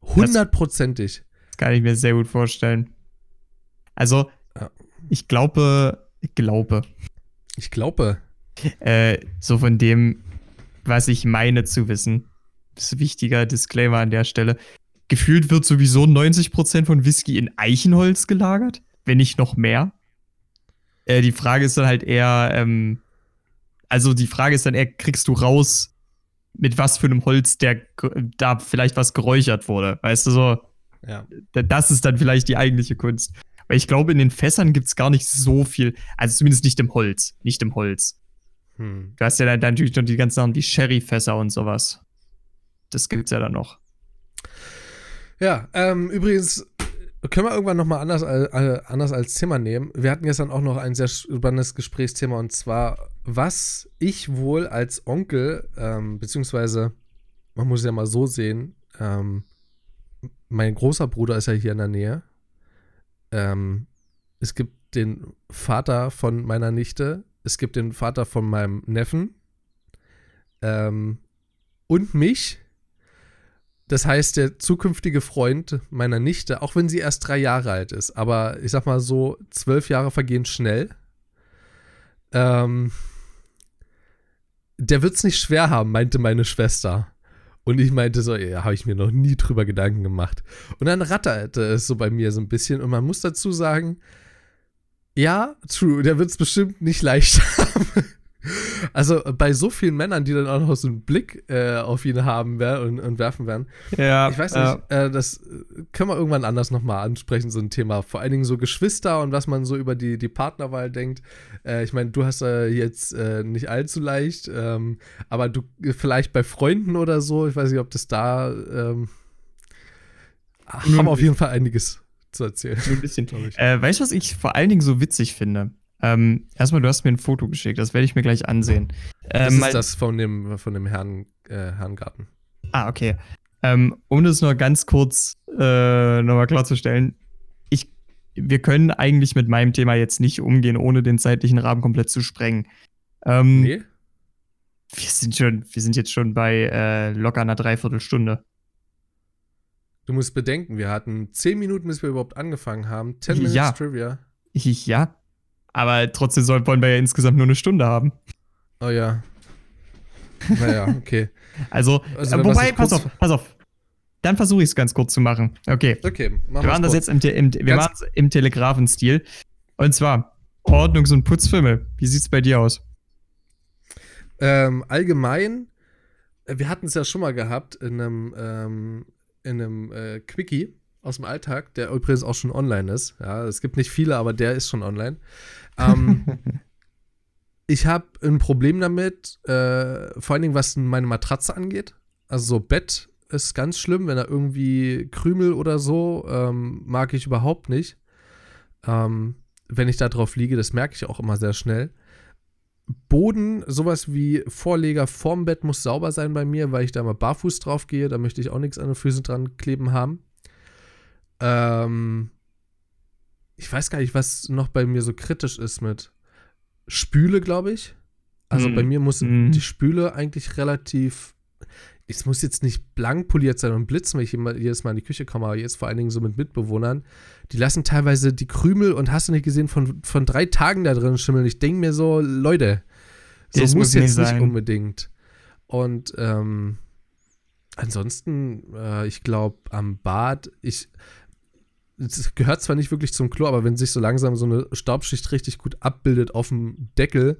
Hundertprozentig. Das kann ich mir sehr gut vorstellen. Also, Ja. Ich glaube, ich glaube, Ich glaube. äh, so von dem, was ich meine zu wissen, das ist ein wichtiger Disclaimer an der Stelle. Gefühlt wird sowieso 90% von Whisky in Eichenholz gelagert, wenn nicht noch mehr. Äh, die Frage ist dann halt eher, ähm, also die Frage ist dann eher, kriegst du raus, mit was für einem Holz der da vielleicht was geräuchert wurde? Weißt du so? Ja. Da- Das ist dann vielleicht die eigentliche Kunst. Weil ich glaube, in den Fässern gibt es gar nicht so viel. Also zumindest nicht im Holz. Nicht im Holz. Hm. Du hast ja dann, dann natürlich noch die ganzen Sachen wie Sherryfässer und sowas. Das gibt's ja dann noch. Ja, ähm, übrigens können wir irgendwann nochmal anders, äh, anders als Thema nehmen. Wir hatten gestern auch noch ein sehr spannendes Gesprächsthema und zwar, was ich wohl als Onkel, ähm, beziehungsweise, man muss ja mal so sehen, ähm, mein großer Bruder ist ja hier in der Nähe. Ähm, es gibt den Vater von meiner Nichte, es gibt den Vater von meinem Neffen ähm, und mich. Das heißt, der zukünftige Freund meiner Nichte, auch wenn sie erst drei Jahre alt ist, aber ich sag mal so, zwölf Jahre vergehen schnell. Ähm, der wird's nicht schwer haben, meinte meine Schwester. Und ich meinte so, ja, habe ich mir noch nie drüber Gedanken gemacht. Und dann ratterte es so bei mir so ein bisschen. Und man muss dazu sagen, ja, true, der wird's bestimmt nicht leicht [LAUGHS] haben. Also bei so vielen Männern, die dann auch noch so einen Blick äh, auf ihn haben werden und, und werfen werden. Ja, Ich weiß nicht, äh, das äh, können wir irgendwann anders nochmal ansprechen, so ein Thema. Vor allen Dingen so Geschwister und was man so über die, die Partnerwahl denkt. Äh, ich meine, du hast äh, jetzt äh, nicht allzu leicht, ähm, aber du vielleicht bei Freunden oder so, ich weiß nicht, ob das da ähm, haben auf jeden Fall einiges zu erzählen. Nur ein bisschen, glaube ich. Äh, weißt du, was ich vor allen Dingen so witzig finde? Ähm, erstmal, du hast mir ein Foto geschickt, das werde ich mir gleich ansehen. Ähm, das ist das von dem, von dem Herrn, äh, Herrengarten. Ah, okay. Ähm, um das noch ganz kurz äh, nochmal klarzustellen, ich, wir können eigentlich mit meinem Thema jetzt nicht umgehen, ohne den zeitlichen Rahmen komplett zu sprengen. Ähm, nee. Wir sind schon, wir sind jetzt schon bei äh, locker einer Dreiviertelstunde. Du musst bedenken, wir hatten zehn Minuten, bis wir überhaupt angefangen haben. Ten Minutes ja. Trivia. Ich, ja. Aber trotzdem soll, wollen wir ja insgesamt nur eine Stunde haben. Oh ja. Naja, okay. [LAUGHS] also, also äh, wobei, pass auf, pass auf. Dann versuche ich es ganz kurz zu machen. Okay. Okay, machen wir machen das kurz. jetzt im, im, wir machen im Telegrafenstil. Und zwar Ordnungs- und Putzfilme. Wie sieht's bei dir aus? Ähm, allgemein, äh, wir hatten es ja schon mal gehabt in einem, ähm, in einem äh, Quickie aus dem Alltag, der übrigens auch schon online ist. Ja, es gibt nicht viele, aber der ist schon online. Ähm, [LAUGHS] ich habe ein Problem damit, äh, vor allen Dingen was meine Matratze angeht. Also so Bett ist ganz schlimm, wenn da irgendwie Krümel oder so, ähm, mag ich überhaupt nicht. Ähm, wenn ich da drauf liege, das merke ich auch immer sehr schnell. Boden, sowas wie Vorleger vorm Bett muss sauber sein bei mir, weil ich da mal barfuß drauf gehe. Da möchte ich auch nichts an den Füßen dran kleben haben. Ähm, ich weiß gar nicht, was noch bei mir so kritisch ist mit Spüle, glaube ich. Also mm. bei mir muss mm. die Spüle eigentlich relativ. Es muss jetzt nicht blank poliert sein und blitzen, wenn ich jedes Mal in die Küche komme, aber jetzt vor allen Dingen so mit Mitbewohnern. Die lassen teilweise die Krümel und hast du nicht gesehen, von, von drei Tagen da drin schimmeln. Ich denke mir so, Leute, so das muss, muss jetzt nicht, nicht unbedingt. Und ähm, ansonsten, äh, ich glaube, am Bad, ich, es gehört zwar nicht wirklich zum Klo, aber wenn sich so langsam so eine Staubschicht richtig gut abbildet auf dem Deckel,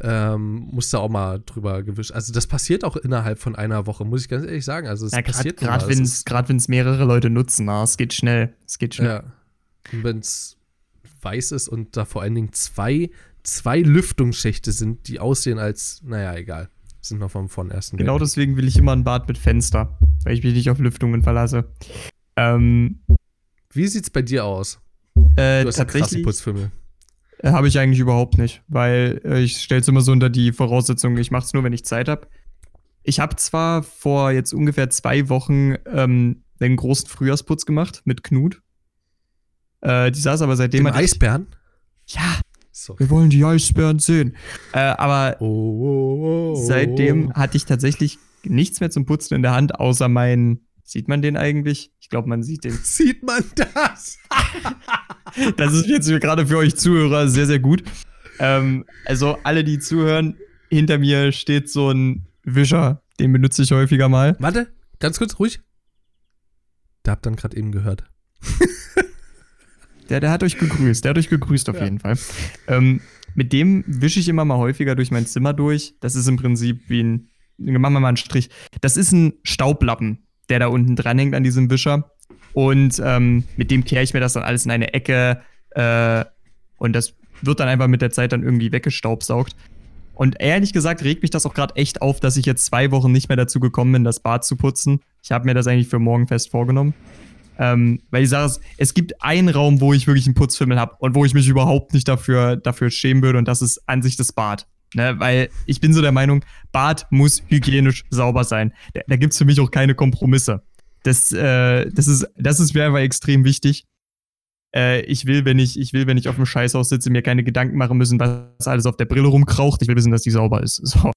ähm, muss da auch mal drüber gewischt. Also das passiert auch innerhalb von einer Woche, muss ich ganz ehrlich sagen. Also es ja, passiert gerade wenn es gerade wenn es mehrere Leute nutzen, na, es geht schnell, es geht schnell. Ja. Und wenn es weiß ist und da vor allen Dingen zwei zwei Lüftungsschächte sind, die aussehen als, naja, egal, sind noch vom von ersten. Genau Welt. deswegen will ich immer ein Bad mit Fenster, weil ich mich nicht auf Lüftungen verlasse. Ähm, wie sieht's bei dir aus? Äh, du hast tatsächlich Putzfimmel. Äh, habe ich eigentlich überhaupt nicht, weil äh, ich stelle es immer so unter die Voraussetzung, ich mache es nur, wenn ich Zeit habe. Ich habe zwar vor jetzt ungefähr zwei Wochen ähm, einen großen Frühjahrsputz gemacht mit Knut. Äh, die saß aber seitdem. Dem Eisbären? Ja. Sorry. Wir wollen die Eisbären sehen. Äh, aber oh, oh, oh, seitdem hatte ich tatsächlich nichts mehr zum Putzen in der Hand, außer mein Sieht man den eigentlich? Ich glaube, man sieht den. [LAUGHS] Sieht man das? [LAUGHS] das ist jetzt gerade für euch Zuhörer sehr, sehr gut. Ähm, also, alle, die zuhören, hinter mir steht so ein Wischer, den benutze ich häufiger mal. Warte, ganz kurz, ruhig. Der habt dann gerade eben gehört. der, der hat euch gegrüßt, der hat euch gegrüßt auf ja. jeden Fall. Ähm, mit dem wische ich immer mal häufiger durch mein Zimmer durch. Das ist im Prinzip wie ein, machen wir mal einen Strich. Das ist ein Staublappen der da unten dran hängt an diesem Wischer. Und ähm, mit dem kehre ich mir das dann alles in eine Ecke. Äh, und das wird dann einfach mit der Zeit dann irgendwie weggestaubsaugt. Und ehrlich gesagt regt mich das auch gerade echt auf, dass ich jetzt zwei Wochen nicht mehr dazu gekommen bin, das Bad zu putzen. Ich habe mir das eigentlich für morgen fest vorgenommen. Ähm, weil ich sage, es gibt einen Raum, wo ich wirklich einen Putzfimmel habe und wo ich mich überhaupt nicht dafür, dafür schämen würde, und das ist an sich das Bad. Ne, weil ich bin so der Meinung, Bad muss hygienisch sauber sein. Da, da gibt es für mich auch keine Kompromisse. Das, äh, das ist, das ist mir einfach extrem wichtig. Äh, ich will, wenn ich, ich will, wenn ich auf dem Scheißhaus sitze, mir keine Gedanken machen müssen, was alles auf der Brille rumkraucht. Ich will wissen, dass die sauber ist. [LAUGHS] So.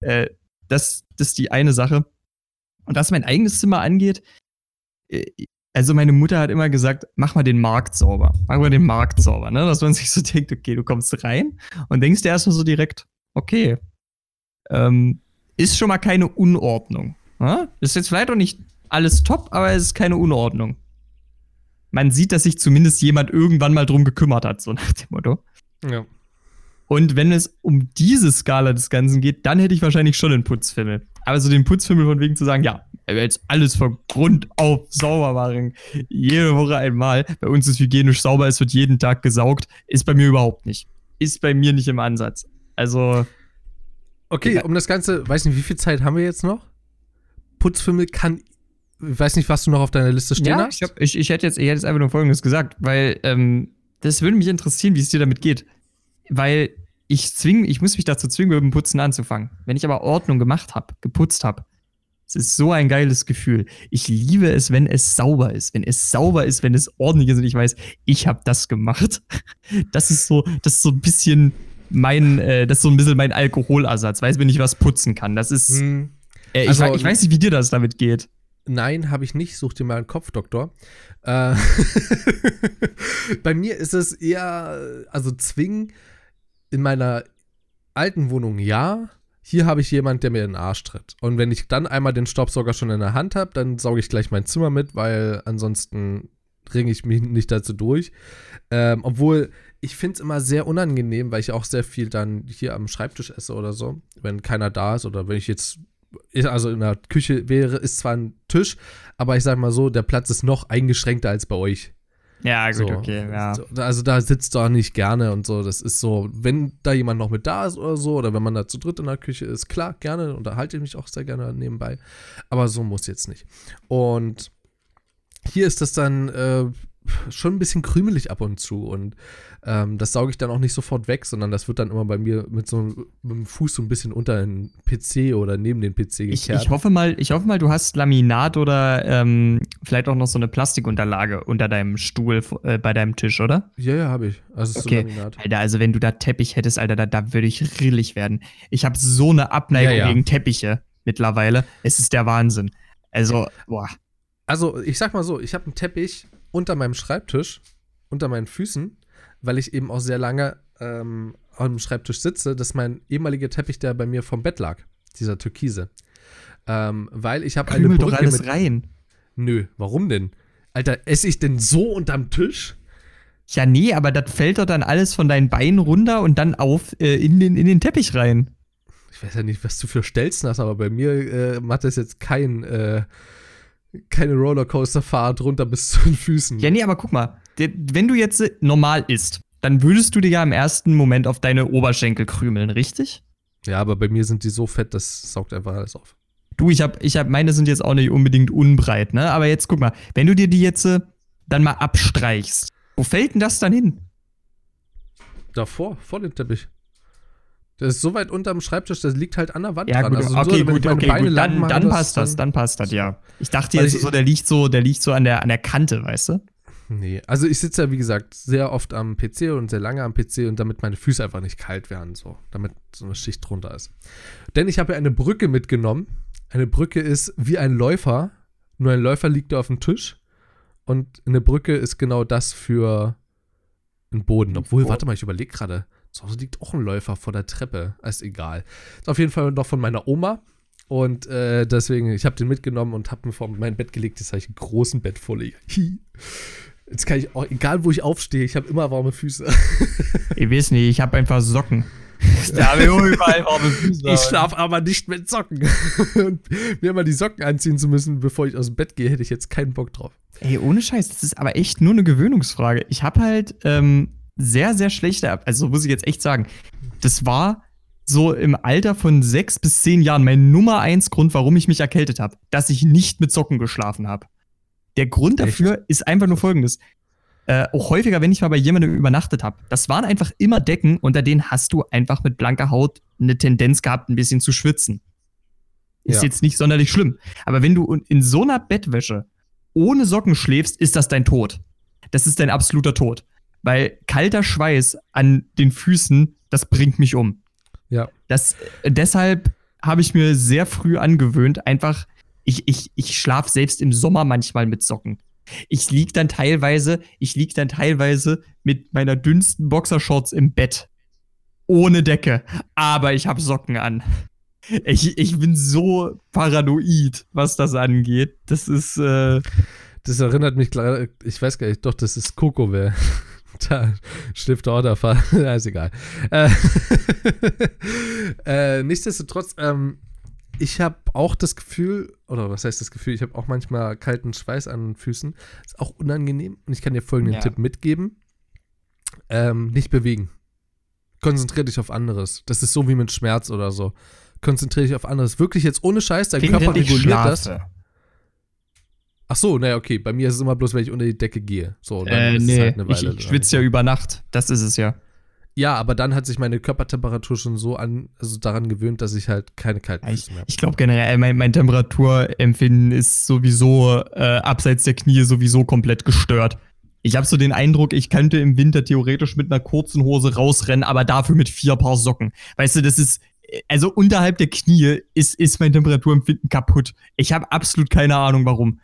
Äh, das, das ist die eine Sache. Und was mein eigenes Zimmer angeht, äh, also meine Mutter hat immer gesagt, mach mal den Markt sauber. Mach mal den Markt sauber, ne? Dass man sich so denkt, okay, du kommst rein und denkst dir erstmal so direkt, okay, ähm, ist schon mal keine Unordnung. Ja? Ist jetzt vielleicht auch nicht alles top, aber es ist keine Unordnung. Man sieht, dass sich zumindest jemand irgendwann mal drum gekümmert hat, so nach dem Motto. Ja. Und wenn es um diese Skala des Ganzen geht, dann hätte ich wahrscheinlich schon einen Putzfimmel. Aber so den Putzfimmel von wegen zu sagen, ja, er jetzt alles von Grund auf sauber machen. Jede Woche einmal. Bei uns ist hygienisch sauber, es wird jeden Tag gesaugt. Ist bei mir überhaupt nicht. Ist bei mir nicht im Ansatz. Also. Okay, um das Ganze, weiß nicht, wie viel Zeit haben wir jetzt noch? Putzfimmel kann ich weiß nicht, was du noch auf deiner Liste stehen Ja, hast. ich, hab, ich, ich, hätte jetzt, ich hätte jetzt einfach nur Folgendes gesagt, weil ähm, das würde mich interessieren, wie es dir damit geht. Weil ich zwing, ich muss mich dazu zwingen, mit dem Putzen anzufangen. Wenn ich aber Ordnung gemacht habe, geputzt habe, es ist so ein geiles Gefühl. Ich liebe es, wenn es sauber ist, wenn es sauber ist, wenn es ordentlich ist und ich weiß, ich habe das gemacht. [LAUGHS] Das ist so, das ist so ein bisschen mein, äh, das ist so ein bisschen mein Alkoholersatz, weiß, wenn ich was putzen kann. Das ist, Hm, äh, ich, Also- wei- ich weiß nicht, wie dir das damit geht. Nein, habe ich nicht. Such dir mal einen Kopfdoktor. Äh, [LAUGHS] bei mir ist es eher, also zwingen in meiner alten Wohnung ja. Hier habe ich jemand, der mir in den Arsch tritt. Und wenn ich dann einmal den Staubsauger schon in der Hand habe, dann sauge ich gleich mein Zimmer mit, weil ansonsten ringe ich mich nicht dazu durch. Ähm, obwohl ich finde es immer sehr unangenehm, weil ich auch sehr viel dann hier am Schreibtisch esse oder so, wenn keiner da ist oder wenn ich jetzt also in der Küche wäre, ist zwar ein Tisch, aber ich sag mal so, der Platz ist noch eingeschränkter als bei euch. Ja, gut, So. okay, ja. So, Also da sitzt du auch nicht gerne und so. Das ist so, wenn da jemand noch mit da ist oder so, oder wenn man da zu dritt in der Küche ist, klar, gerne, unterhalte ich mich auch sehr gerne nebenbei. Aber so muss jetzt nicht. Und hier ist das dann äh, schon ein bisschen krümelig ab und zu und ähm, das sauge ich dann auch nicht sofort weg, sondern das wird dann immer bei mir mit so einem- mit dem Fuß so ein bisschen unter den PC oder neben den PC Ich, gekehrt. ich, hoffe mal, ich hoffe mal, du hast Laminat oder ähm, vielleicht auch noch so eine Plastikunterlage unter deinem Stuhl äh, bei deinem Tisch, oder? ja, ja, habe ich. Also Okay. so Laminat. Alter, also wenn du da Teppich hättest, Alter, da, da würde ich rillig werden. Ich habe so eine Abneigung Ja, ja. gegen Teppiche mittlerweile. Es ist der Wahnsinn. Also, boah. Also, ich sag mal so, ich habe einen Teppich unter meinem Schreibtisch, unter meinen Füßen, weil ich eben auch sehr lange ähm, am Schreibtisch sitze. Das ist mein ehemaliger Teppich, der bei mir vom Bett lag. Dieser Türkise. Ähm, weil ich habe eine Krümel doch Brücke alles mit. rein. Nö, warum denn? Alter, esse ich denn so unterm Tisch? Ja, nee, aber das fällt doch dann alles von deinen Beinen runter und dann auf äh, in, den, in den Teppich rein. Ich weiß ja nicht, was du für Stelzen hast, aber bei mir äh, macht das jetzt kein, äh, keine Rollercoaster-Fahrt runter bis zu den Füßen. Ja, nee, aber guck mal, wenn du jetzt normal isst, dann würdest du dir ja im ersten Moment auf deine Oberschenkel krümeln, richtig? ja, aber bei mir sind die so fett, das saugt einfach alles auf. Du, ich hab, ich hab, meine sind jetzt auch nicht unbedingt unbreit, ne? Aber jetzt guck mal, wenn du dir die jetzt äh, dann mal abstreichst, wo fällt denn das dann hin? Davor, vor dem Teppich. Das ist so weit unterm Schreibtisch, das liegt halt an der Wand Ja, dran. gut, Also okay, so, gut, meine okay, Beine gut. lang Dann, mache, dann passt das, dann- dann passt das, ja. Ich dachte Weil jetzt ich- so, der liegt so, der liegt so an der, an der Kante, weißt du? Nee, also ich sitze ja, wie gesagt, sehr oft am PC und sehr lange am PC und damit meine Füße einfach nicht kalt werden, so. Damit so eine Schicht drunter ist. Denn ich habe ja eine Brücke mitgenommen. Eine Brücke ist wie ein Läufer, nur ein Läufer liegt da auf dem Tisch und eine Brücke ist genau das für einen Boden. Obwohl, Oh. warte mal, ich überlege gerade. Zu Hause liegt auch ein Läufer vor der Treppe. Ist egal. Ist auf jeden Fall noch von meiner Oma. Und äh, deswegen, ich habe den mitgenommen und habe mir vor mein Bett gelegt. Jetzt habe ich einen großen Bett vorlege. Jetzt kann ich auch, egal wo ich aufstehe, ich habe immer warme Füße. [LAUGHS] Ich weiß nicht, ich habe einfach Socken. Da habe ich überall warme Füße. Ich schlafe aber nicht mit Socken. [LAUGHS] Und mir immer die Socken anziehen zu müssen, bevor ich aus dem Bett gehe, hätte ich jetzt keinen Bock drauf. Ey, ohne Scheiß, das ist aber echt nur eine Gewöhnungsfrage. Ich habe halt ähm, sehr, sehr schlechte, also muss ich jetzt echt sagen, das war so im Alter von sechs bis zehn Jahren mein Nummer eins Grund, warum ich mich erkältet habe, dass ich nicht mit Socken geschlafen habe. Der Grund Echt? dafür ist einfach nur folgendes. Äh, auch häufiger, wenn ich mal bei jemandem übernachtet habe. Das waren einfach immer Decken, unter denen hast du einfach mit blanker Haut eine Tendenz gehabt, ein bisschen zu schwitzen. Ist Ja. jetzt nicht sonderlich schlimm. Aber wenn du in so einer Bettwäsche ohne Socken schläfst, ist das dein Tod. Das ist dein absoluter Tod. Weil kalter Schweiß an den Füßen, das bringt mich um. Ja. Das, deshalb habe ich mir sehr früh angewöhnt, einfach, ich, ich, ich schlafe selbst im Sommer manchmal mit Socken. Ich lieg dann teilweise, ich lieg dann teilweise mit meiner dünnsten Boxershorts im Bett. Ohne Decke. Aber ich habe Socken an. Ich, ich bin so paranoid, was das angeht. Das ist, äh, Das erinnert mich klar, ich weiß gar nicht, doch, das ist Kokowell. [LAUGHS] Da schläft der Orderfall. ja, ist egal. Äh, [LAUGHS] äh, nichtsdestotrotz, ähm, ich habe auch das Gefühl, oder was heißt das Gefühl, ich habe auch manchmal kalten Schweiß an den Füßen. Ist auch unangenehm. Und ich kann dir folgenden Ja. Tipp mitgeben. Ähm, nicht bewegen. Konzentrier dich auf anderes. Das ist so wie mit Schmerz oder so. Konzentrier dich auf anderes. Wirklich jetzt ohne Scheiß, dein Körper während ich reguliert das. Ach so, naja, okay. Bei mir ist es immer bloß, wenn ich unter die Decke gehe. So, dann Äh, ist es nee, halt eine ich, Weile ich schwitze ja über Nacht. Das ist es ja. Ja, aber dann hat sich meine Körpertemperatur schon so an, also daran gewöhnt, dass ich halt keine kalten Füße mehr habe. ich glaube generell, mein, mein Temperaturempfinden ist sowieso äh, abseits der Knie sowieso komplett gestört. Ich habe so den Eindruck, ich könnte im Winter theoretisch mit einer kurzen Hose rausrennen, aber dafür mit vier Paar Socken. Weißt du, das ist, also unterhalb der Knie ist, ist mein Temperaturempfinden kaputt. Ich habe absolut keine Ahnung, warum.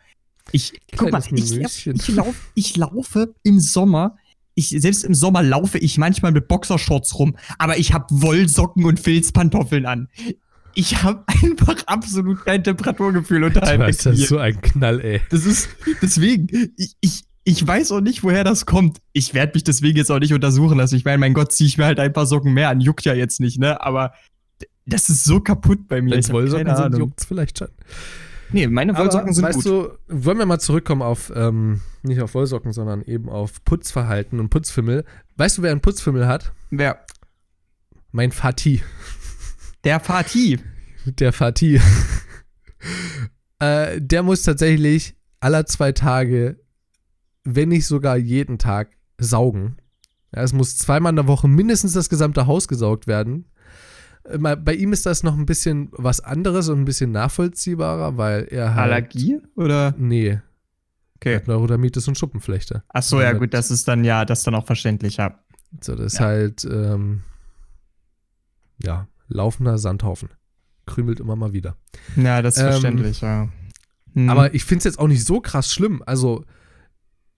Ich, guck mal, ich, ich, lauf, ich laufe im Sommer, ich, selbst im Sommer laufe ich manchmal mit Boxershorts rum, aber ich habe Wollsocken und Filzpantoffeln an. Ich habe [LAUGHS] einfach absolut kein Temperaturgefühl unterhalb ja Knie. so ein Knall, ey. Das ist deswegen, ich, ich, ich weiß auch nicht, woher das kommt. Ich werde mich deswegen jetzt auch nicht untersuchen lassen. Ich meine, mein Gott, ziehe ich mir halt ein paar Socken mehr an. Juckt ja jetzt nicht, ne? Aber das ist so kaputt bei mir. Wenn es Wollsocken sind, juckt's vielleicht schon. Nee, meine Wollsocken Aber, sind weißt gut. du, wollen wir mal zurückkommen auf, ähm, nicht auf Wollsocken, sondern eben auf Putzverhalten und Putzfimmel. Weißt du, wer einen Putzfimmel hat? Wer? Mein Vati. Der Fatih. Der Vati. [LAUGHS] äh, der muss tatsächlich aller zwei Tage, wenn nicht sogar jeden Tag, saugen. Ja, es muss zweimal in der Woche mindestens das gesamte Haus gesaugt werden. Bei ihm ist das noch ein bisschen was anderes und ein bisschen nachvollziehbarer, weil er halt. Allergie? Oder? Nee. Er Okay. hat Neurodermitis und Schuppenflechte. Ach so, ja, gut, das ist dann ja, das ist dann auch verständlich, ja. So, das ist Ja. halt, ähm, ja, laufender Sandhaufen. Krümelt immer mal wieder. Ja, das ist Ähm, verständlich, ja. Hm. Aber ich finde es jetzt auch nicht so krass schlimm. Also,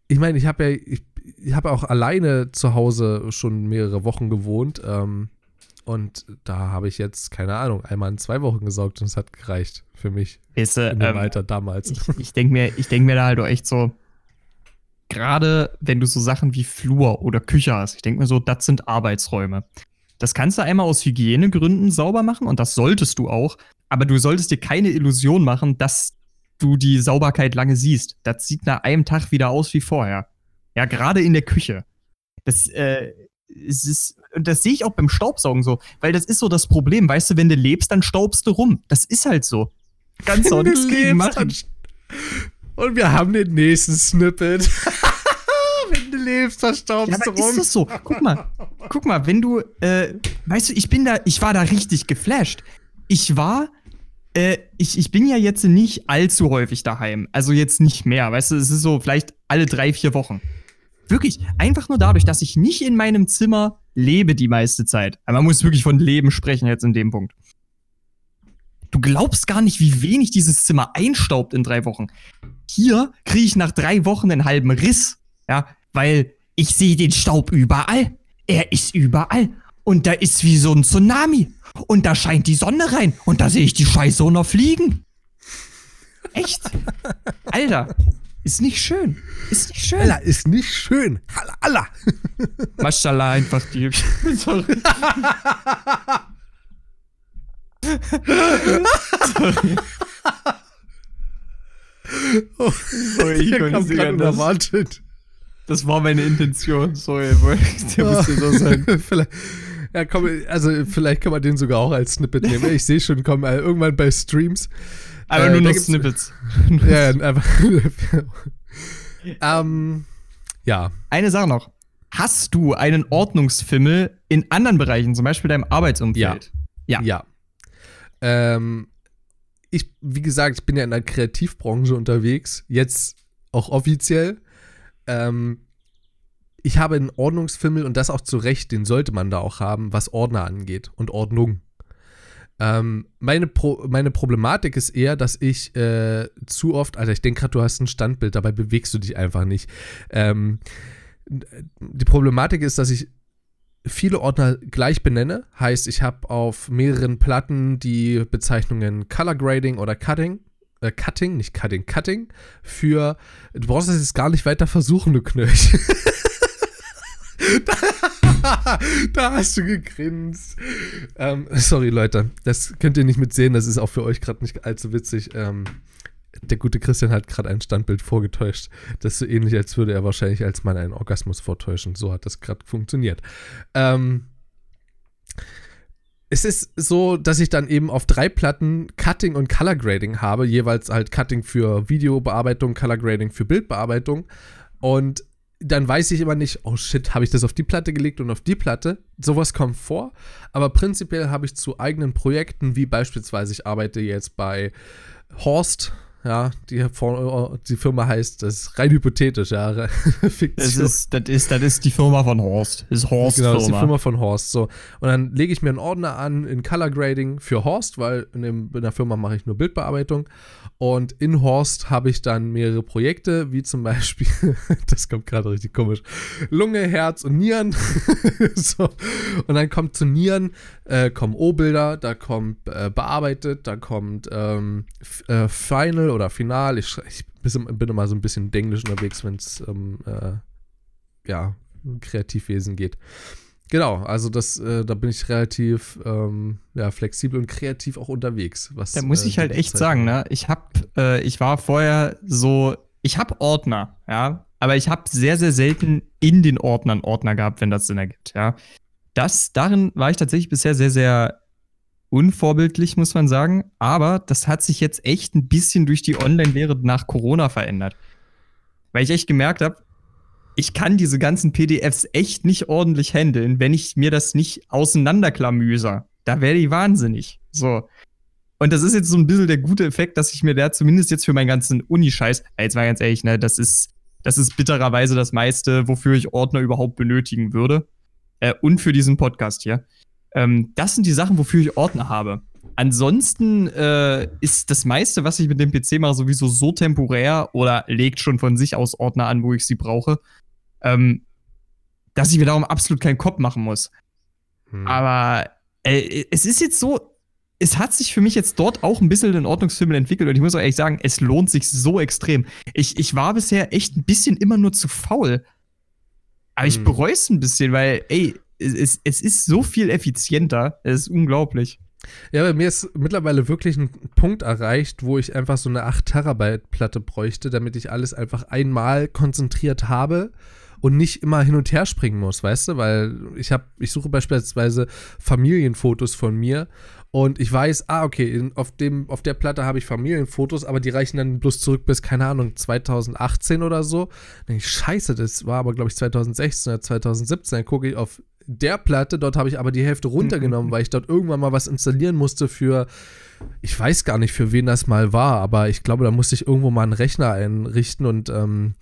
ich meine, ich habe ja, ich, ich habe auch alleine zu Hause schon mehrere Wochen gewohnt. Ähm, und da habe ich jetzt, keine Ahnung, einmal in zwei Wochen gesaugt und es hat gereicht für mich Weißt du, in dem ähm, Alter damals. ich, ich denke mir, ich denk mir da halt auch echt so, gerade wenn du so Sachen wie Flur oder Küche hast, ich denke mir so, das sind Arbeitsräume. Das kannst du einmal aus Hygienegründen sauber machen und das solltest du auch, aber du solltest dir keine Illusion machen, dass du die Sauberkeit lange siehst. Das sieht nach einem Tag wieder aus wie vorher. Ja, gerade in der Küche. Das, äh, es ist, und das sehe ich auch beim Staubsaugen so, weil das ist so das Problem, weißt du, wenn du lebst, dann staubst du rum. Das ist halt so. Du auch nichts gegen machen. Und wir haben den nächsten Snippet. [LAUGHS] Wenn du lebst, Ja, verstaubst aber du rum. ist das so? Guck mal, guck mal, wenn du, äh, weißt du, ich bin da, ich war da richtig geflasht. Ich war, äh, ich, ich bin ja jetzt nicht allzu häufig daheim. Also jetzt nicht mehr, weißt du, es ist so vielleicht alle drei, vier Wochen. Wirklich, einfach nur dadurch, dass ich nicht in meinem Zimmer lebe die meiste Zeit. Aber man muss wirklich von Leben sprechen jetzt in dem Punkt. Du glaubst gar nicht, wie wenig dieses Zimmer einstaubt in drei Wochen. Hier kriege ich nach drei Wochen einen halben Riss. Ja, weil ich sehe den Staub überall. Er ist überall. Und da ist wie so ein Tsunami. Und da scheint die Sonne rein. Und da sehe ich die Scheiße noch fliegen. Echt? Alter, ist nicht schön. Ist nicht schön. Alter, ist nicht schön. Halla, alla. [LAUGHS] Maschallah, einfach die. [LAUGHS] Sorry. Sorry. Oh, [LAUGHS] Sorry, ich konnte nicht unerwartet. Das war meine Intention. Sorry, der musste so sein. vielleicht, ja, komm, also vielleicht kann man den sogar auch als Snippet nehmen. Ich sehe schon, komm, äh, irgendwann bei Streams. Aber Äh, nur noch Snippets. [LAUGHS] Ja, ja, [LAUGHS] einfach. [LAUGHS] ähm, ja. Eine Sache noch. Hast du einen Ordnungsfimmel in anderen Bereichen, zum Beispiel deinem Arbeitsumfeld? Ja. Ja. Ähm, ich, wie gesagt, ich bin ja in der Kreativbranche unterwegs, jetzt auch offiziell. Ähm, ich habe einen Ordnungsfimmel und das auch zu Recht, den sollte man da auch haben, was Ordner angeht und Ordnung. Ähm, meine, Pro meine Problematik ist eher, dass ich äh, zu oft, Alter, ich denke gerade, du hast ein Standbild, dabei bewegst du dich einfach nicht. Ähm, die Problematik ist, dass ich viele Ordner gleich benenne. Heißt, ich habe auf mehreren Platten die Bezeichnungen Color Grading oder Cutting. Äh, Cutting, nicht Cutting, Cutting. Für. Du brauchst das jetzt gar nicht weiter versuchen, du Knöch. [LAUGHS] da, [LAUGHS] da hast du gegrinst. Ähm, sorry, Leute. Das könnt ihr nicht mitsehen. Das ist auch für euch gerade nicht allzu witzig. Ähm, der gute Christian hat gerade ein Standbild vorgetäuscht. Das ist so ähnlich, als würde er wahrscheinlich als Mann einen Orgasmus vortäuschen. So hat das gerade funktioniert. Ähm, es ist so, dass ich dann eben auf drei Platten Cutting und Color Grading habe, jeweils halt Cutting für Videobearbeitung, Color Grading für Bildbearbeitung. Und dann weiß ich immer nicht, oh shit, habe ich das auf die Platte gelegt und auf die Platte. Sowas kommt vor. Aber prinzipiell habe ich zu eigenen Projekten, wie beispielsweise ich arbeite jetzt bei Horst, ja, die, die Firma heißt, das ist rein hypothetisch, ja. [LAUGHS] Fiktion. Das ist, das, ist, das ist die Firma von Horst. Das ist Horst genau, das ist die Firma von Horst. So. Und dann lege ich mir einen Ordner an in Color Grading für Horst, weil in, dem, in der Firma mache ich nur Bildbearbeitung. Und in Horst habe ich dann mehrere Projekte, wie zum Beispiel, [LAUGHS] das kommt gerade richtig komisch, Lunge, Herz und Nieren. [LAUGHS] so. Und dann kommt zu Nieren, äh, kommen O-Bilder, da kommt äh, bearbeitet, da kommt ähm, äh, Final oder Final. Ich, ich bin immer so ein bisschen englisch unterwegs, wenn es um äh, ja, Kreativwesen geht. Genau, also das, äh, da bin ich relativ ähm, ja, flexibel und kreativ auch unterwegs. Was, da muss ich äh, halt echt Zeit sagen, ne? Ich hab, äh, ich war vorher so, ich habe Ordner, ja, aber ich habe sehr, sehr selten in den Ordnern Ordner gehabt, wenn das Sinn ergibt, ja. Das, darin war ich tatsächlich bisher sehr, sehr unvorbildlich, muss man sagen. Aber das hat sich jetzt echt ein bisschen durch die Online-Lehre nach Corona verändert. Weil ich echt gemerkt habe, ich kann diese ganzen PDFs echt nicht ordentlich handeln, wenn ich mir das nicht auseinanderklamüser. Da werde ich wahnsinnig. So. Und das ist jetzt so ein bisschen der gute Effekt, dass ich mir da zumindest jetzt für meinen ganzen Uni-Scheiß, jetzt mal ganz ehrlich, ne, das ist, das ist bittererweise das meiste, wofür ich Ordner überhaupt benötigen würde. Äh, und für diesen Podcast hier. Ähm, das sind die Sachen, wofür ich Ordner habe. Ansonsten äh, ist das meiste, was ich mit dem PC mache, sowieso so temporär oder legt schon von sich aus Ordner an, wo ich sie brauche, ähm, dass ich mir darum absolut keinen Kopf machen muss. Hm. Aber äh, es ist jetzt so, es hat sich für mich jetzt dort auch ein bisschen den Ordnungsfimmel entwickelt und ich muss auch ehrlich sagen, es lohnt sich so extrem. Ich, ich war bisher echt ein bisschen immer nur zu faul. Aber ich hm. bereue es ein bisschen, weil, ey, es, es ist so viel effizienter. Es ist unglaublich. Ja, bei mir ist mittlerweile wirklich ein Punkt erreicht, wo ich einfach so eine 8 Terabyte Platte bräuchte, damit ich alles einfach einmal konzentriert habe und nicht immer hin und her springen muss, weißt du? Weil ich habe, ich suche beispielsweise Familienfotos von mir und ich weiß, ah, okay, in, auf, dem, auf der Platte habe ich Familienfotos, aber die reichen dann bloß zurück bis, keine Ahnung, 2018 oder so. Dann denke ich, scheiße, das war aber, glaube ich, 2016 oder 2017. Dann gucke ich auf der Platte, dort habe ich aber die Hälfte runtergenommen, mhm. weil ich dort irgendwann mal was installieren musste für, ich weiß gar nicht, für wen das mal war, aber ich glaube, da musste ich irgendwo mal einen Rechner einrichten und ähm,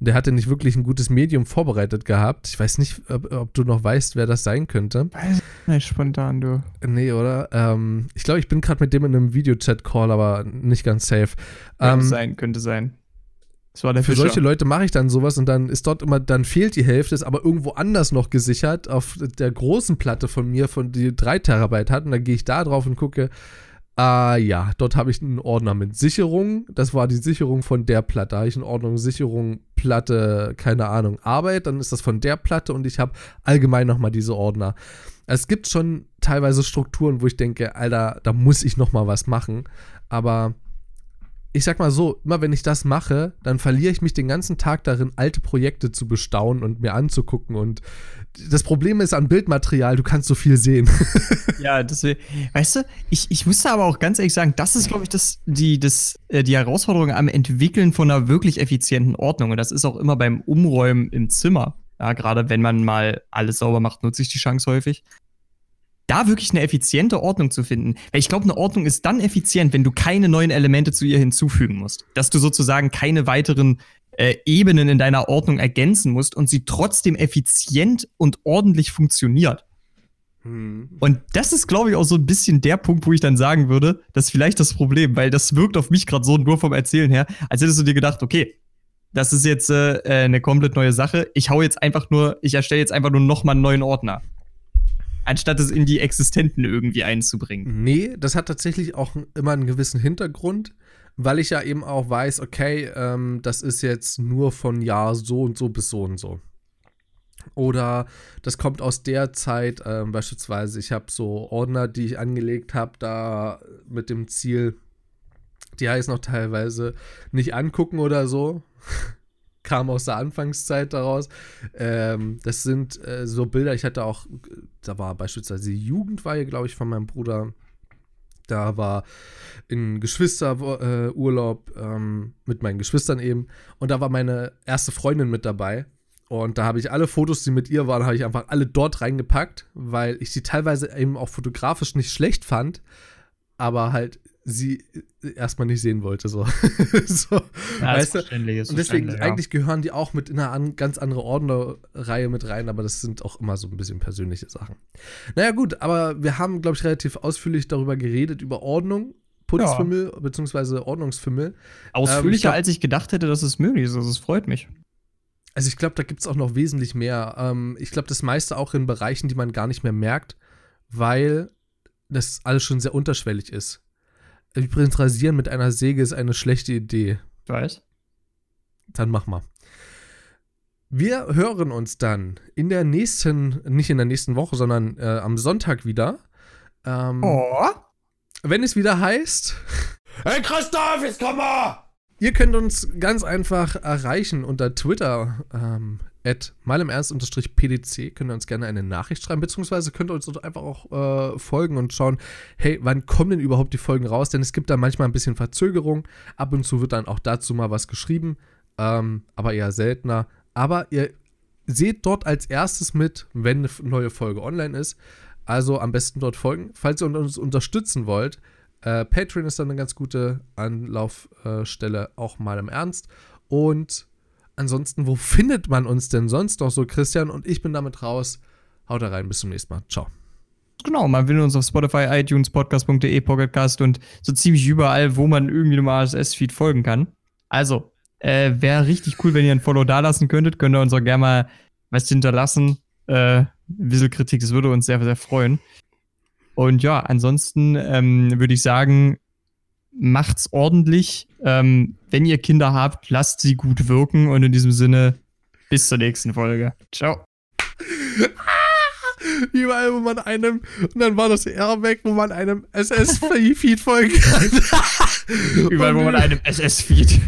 der hatte nicht wirklich ein gutes Medium vorbereitet gehabt. Ich weiß nicht, ob, ob du noch weißt, wer das sein könnte. Weiß nicht spontan, du. Nee, oder? Ähm, ich glaube, ich bin gerade mit dem in einem Videochat-Call, aber nicht ganz safe. Könnte ähm, sein, könnte sein. Das war der Für Fischer. solche Leute mache ich dann sowas und dann ist dort immer, dann fehlt die Hälfte, ist aber irgendwo anders noch gesichert auf der großen Platte von mir, von die 3 Terabyte hat. Und dann gehe ich da drauf und gucke, ah ja, dort habe ich einen Ordner mit Sicherung. Das war die Sicherung von der Platte. Da habe ich einen Ordner Sicherung, Platte, keine Ahnung, Arbeit. Dann ist das von der Platte und ich habe allgemein nochmal diese Ordner. Es gibt schon teilweise Strukturen, wo ich denke, Alter, da muss ich nochmal was machen. Aber ich sag mal so, immer wenn ich das mache, dann verliere ich mich den ganzen Tag darin, alte Projekte zu bestaunen und mir anzugucken. Und das Problem ist an Bildmaterial, du kannst so viel sehen. [LAUGHS] ja, deswegen, weißt du, ich, ich müsste aber auch ganz ehrlich sagen, das ist, glaube ich, das, die, das, äh, die Herausforderung am Entwickeln von einer wirklich effizienten Ordnung. Und das ist auch immer beim Umräumen im Zimmer. Ja, gerade wenn man mal alles sauber macht, nutze ich die Chance häufig da wirklich eine effiziente Ordnung zu finden. Weil ich glaube, eine Ordnung ist dann effizient, wenn du keine neuen Elemente zu ihr hinzufügen musst. Dass du sozusagen keine weiteren äh, Ebenen in deiner Ordnung ergänzen musst und sie trotzdem effizient und ordentlich funktioniert. Hm. Und das ist, glaube ich, auch so ein bisschen der Punkt, wo ich dann sagen würde, das ist vielleicht das Problem, weil das wirkt auf mich gerade so nur vom Erzählen her, als hättest du dir gedacht, okay, das ist jetzt äh, äh eine komplett neue Sache. Ich hau jetzt einfach nur, ich erstelle jetzt einfach nur nochmal einen neuen Ordner anstatt es in die Existenten irgendwie einzubringen. Nee, das hat tatsächlich auch immer einen gewissen Hintergrund, weil ich ja eben auch weiß, okay, ähm, das ist jetzt nur von Jahr so und so bis so und so. Oder das kommt aus der Zeit, ähm, beispielsweise, ich habe so Ordner, die ich angelegt habe, da mit dem Ziel, die heißen auch teilweise nicht angucken oder so. [LAUGHS] Kam aus der Anfangszeit daraus. Ähm, das sind äh, so Bilder, ich hatte auch da war beispielsweise die Jugendweihe, glaube ich, von meinem Bruder. Da war ein Geschwisterurlaub äh, ähm, mit meinen Geschwistern eben. Und da war meine erste Freundin mit dabei. Und da habe ich alle Fotos, die mit ihr waren, habe ich einfach alle dort reingepackt, weil ich sie teilweise eben auch fotografisch nicht schlecht fand, aber halt sie erstmal nicht sehen wollte. So. [LAUGHS] so Ja, weißt ist du? Und deswegen, ja. eigentlich gehören die auch mit in eine an, ganz andere Ordnerreihe mit rein, aber das sind auch immer so ein bisschen persönliche Sachen. Naja, gut, aber wir haben, glaube ich, relativ ausführlich darüber geredet, über Ordnung, Putzfimmel, beziehungsweise Ordnungsfimmel. Ausführlicher, Ähm, ich glaub- als ich gedacht hätte, dass es möglich ist. Also, es freut mich. Also ich glaube, da gibt es auch noch wesentlich mehr. Ähm, ich glaube, das meiste auch in Bereichen, die man gar nicht mehr merkt, weil das alles schon sehr unterschwellig ist. Übrigens, rasieren mit einer Säge ist eine schlechte Idee. Ich weiß. Dann mach mal. Wir hören uns dann in der nächsten, nicht in der nächsten Woche, sondern äh, am Sonntag wieder. Ähm, Oh. Wenn es wieder heißt, Hey Christoph, jetzt komm mal! Ihr könnt uns ganz einfach erreichen unter Twitter, ähm, at malemernst-pdc, könnt ihr uns gerne eine Nachricht schreiben, beziehungsweise könnt ihr uns einfach auch äh, folgen und schauen, hey, wann kommen denn überhaupt die Folgen raus? Denn es gibt da manchmal ein bisschen Verzögerung. Ab und zu wird dann auch dazu mal was geschrieben, ähm, aber eher seltener. Aber ihr seht dort als erstes mit, wenn eine neue Folge online ist. Also am besten dort folgen. Falls ihr uns unterstützen wollt, äh, Patreon ist dann eine ganz gute Anlaufstelle, auch mal im Ernst. Und ansonsten, wo findet man uns denn sonst noch so, Christian? Und ich bin damit raus. Haut rein, bis zum nächsten Mal. Ciao. Genau, man findet uns auf Spotify, iTunes, podcast.de, Pocketcast und so ziemlich überall, wo man irgendwie dem RSS-Feed folgen kann. Also, äh, wäre richtig cool, wenn ihr ein Follow dalassen könntet. Könnt ihr uns auch gerne mal was hinterlassen. Äh, Kritik, das würde uns sehr, sehr freuen. Und ja, ansonsten ähm, würde ich sagen, macht's ordentlich. Ähm, wenn ihr Kinder habt, lasst sie gut wirken und in diesem Sinne, bis zur nächsten Folge. Ciao. [LAUGHS] Überall, wo man einem, und dann war das R weg, wo man einem SS-Feed folgen kann. [LAUGHS] Überall, wo man einem SS-Feed.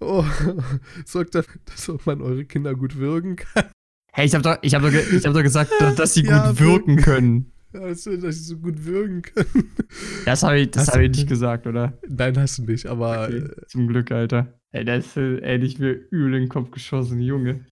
Oh, [LAUGHS] sorgt dafür, dass man eure Kinder gut wirken kann. Hey, ich habe doch, ich hab doch, ich hab doch gesagt, dass, dass sie Ja, gut wirken können. Dass sie so gut wirken können. Das habe ich, das hab ich nicht gesagt, oder? Nein, hast du nicht, aber Okay, äh, zum Glück, Alter. Ey, das ist äh, ehrlich mir übel in den Kopf geschossen, Junge.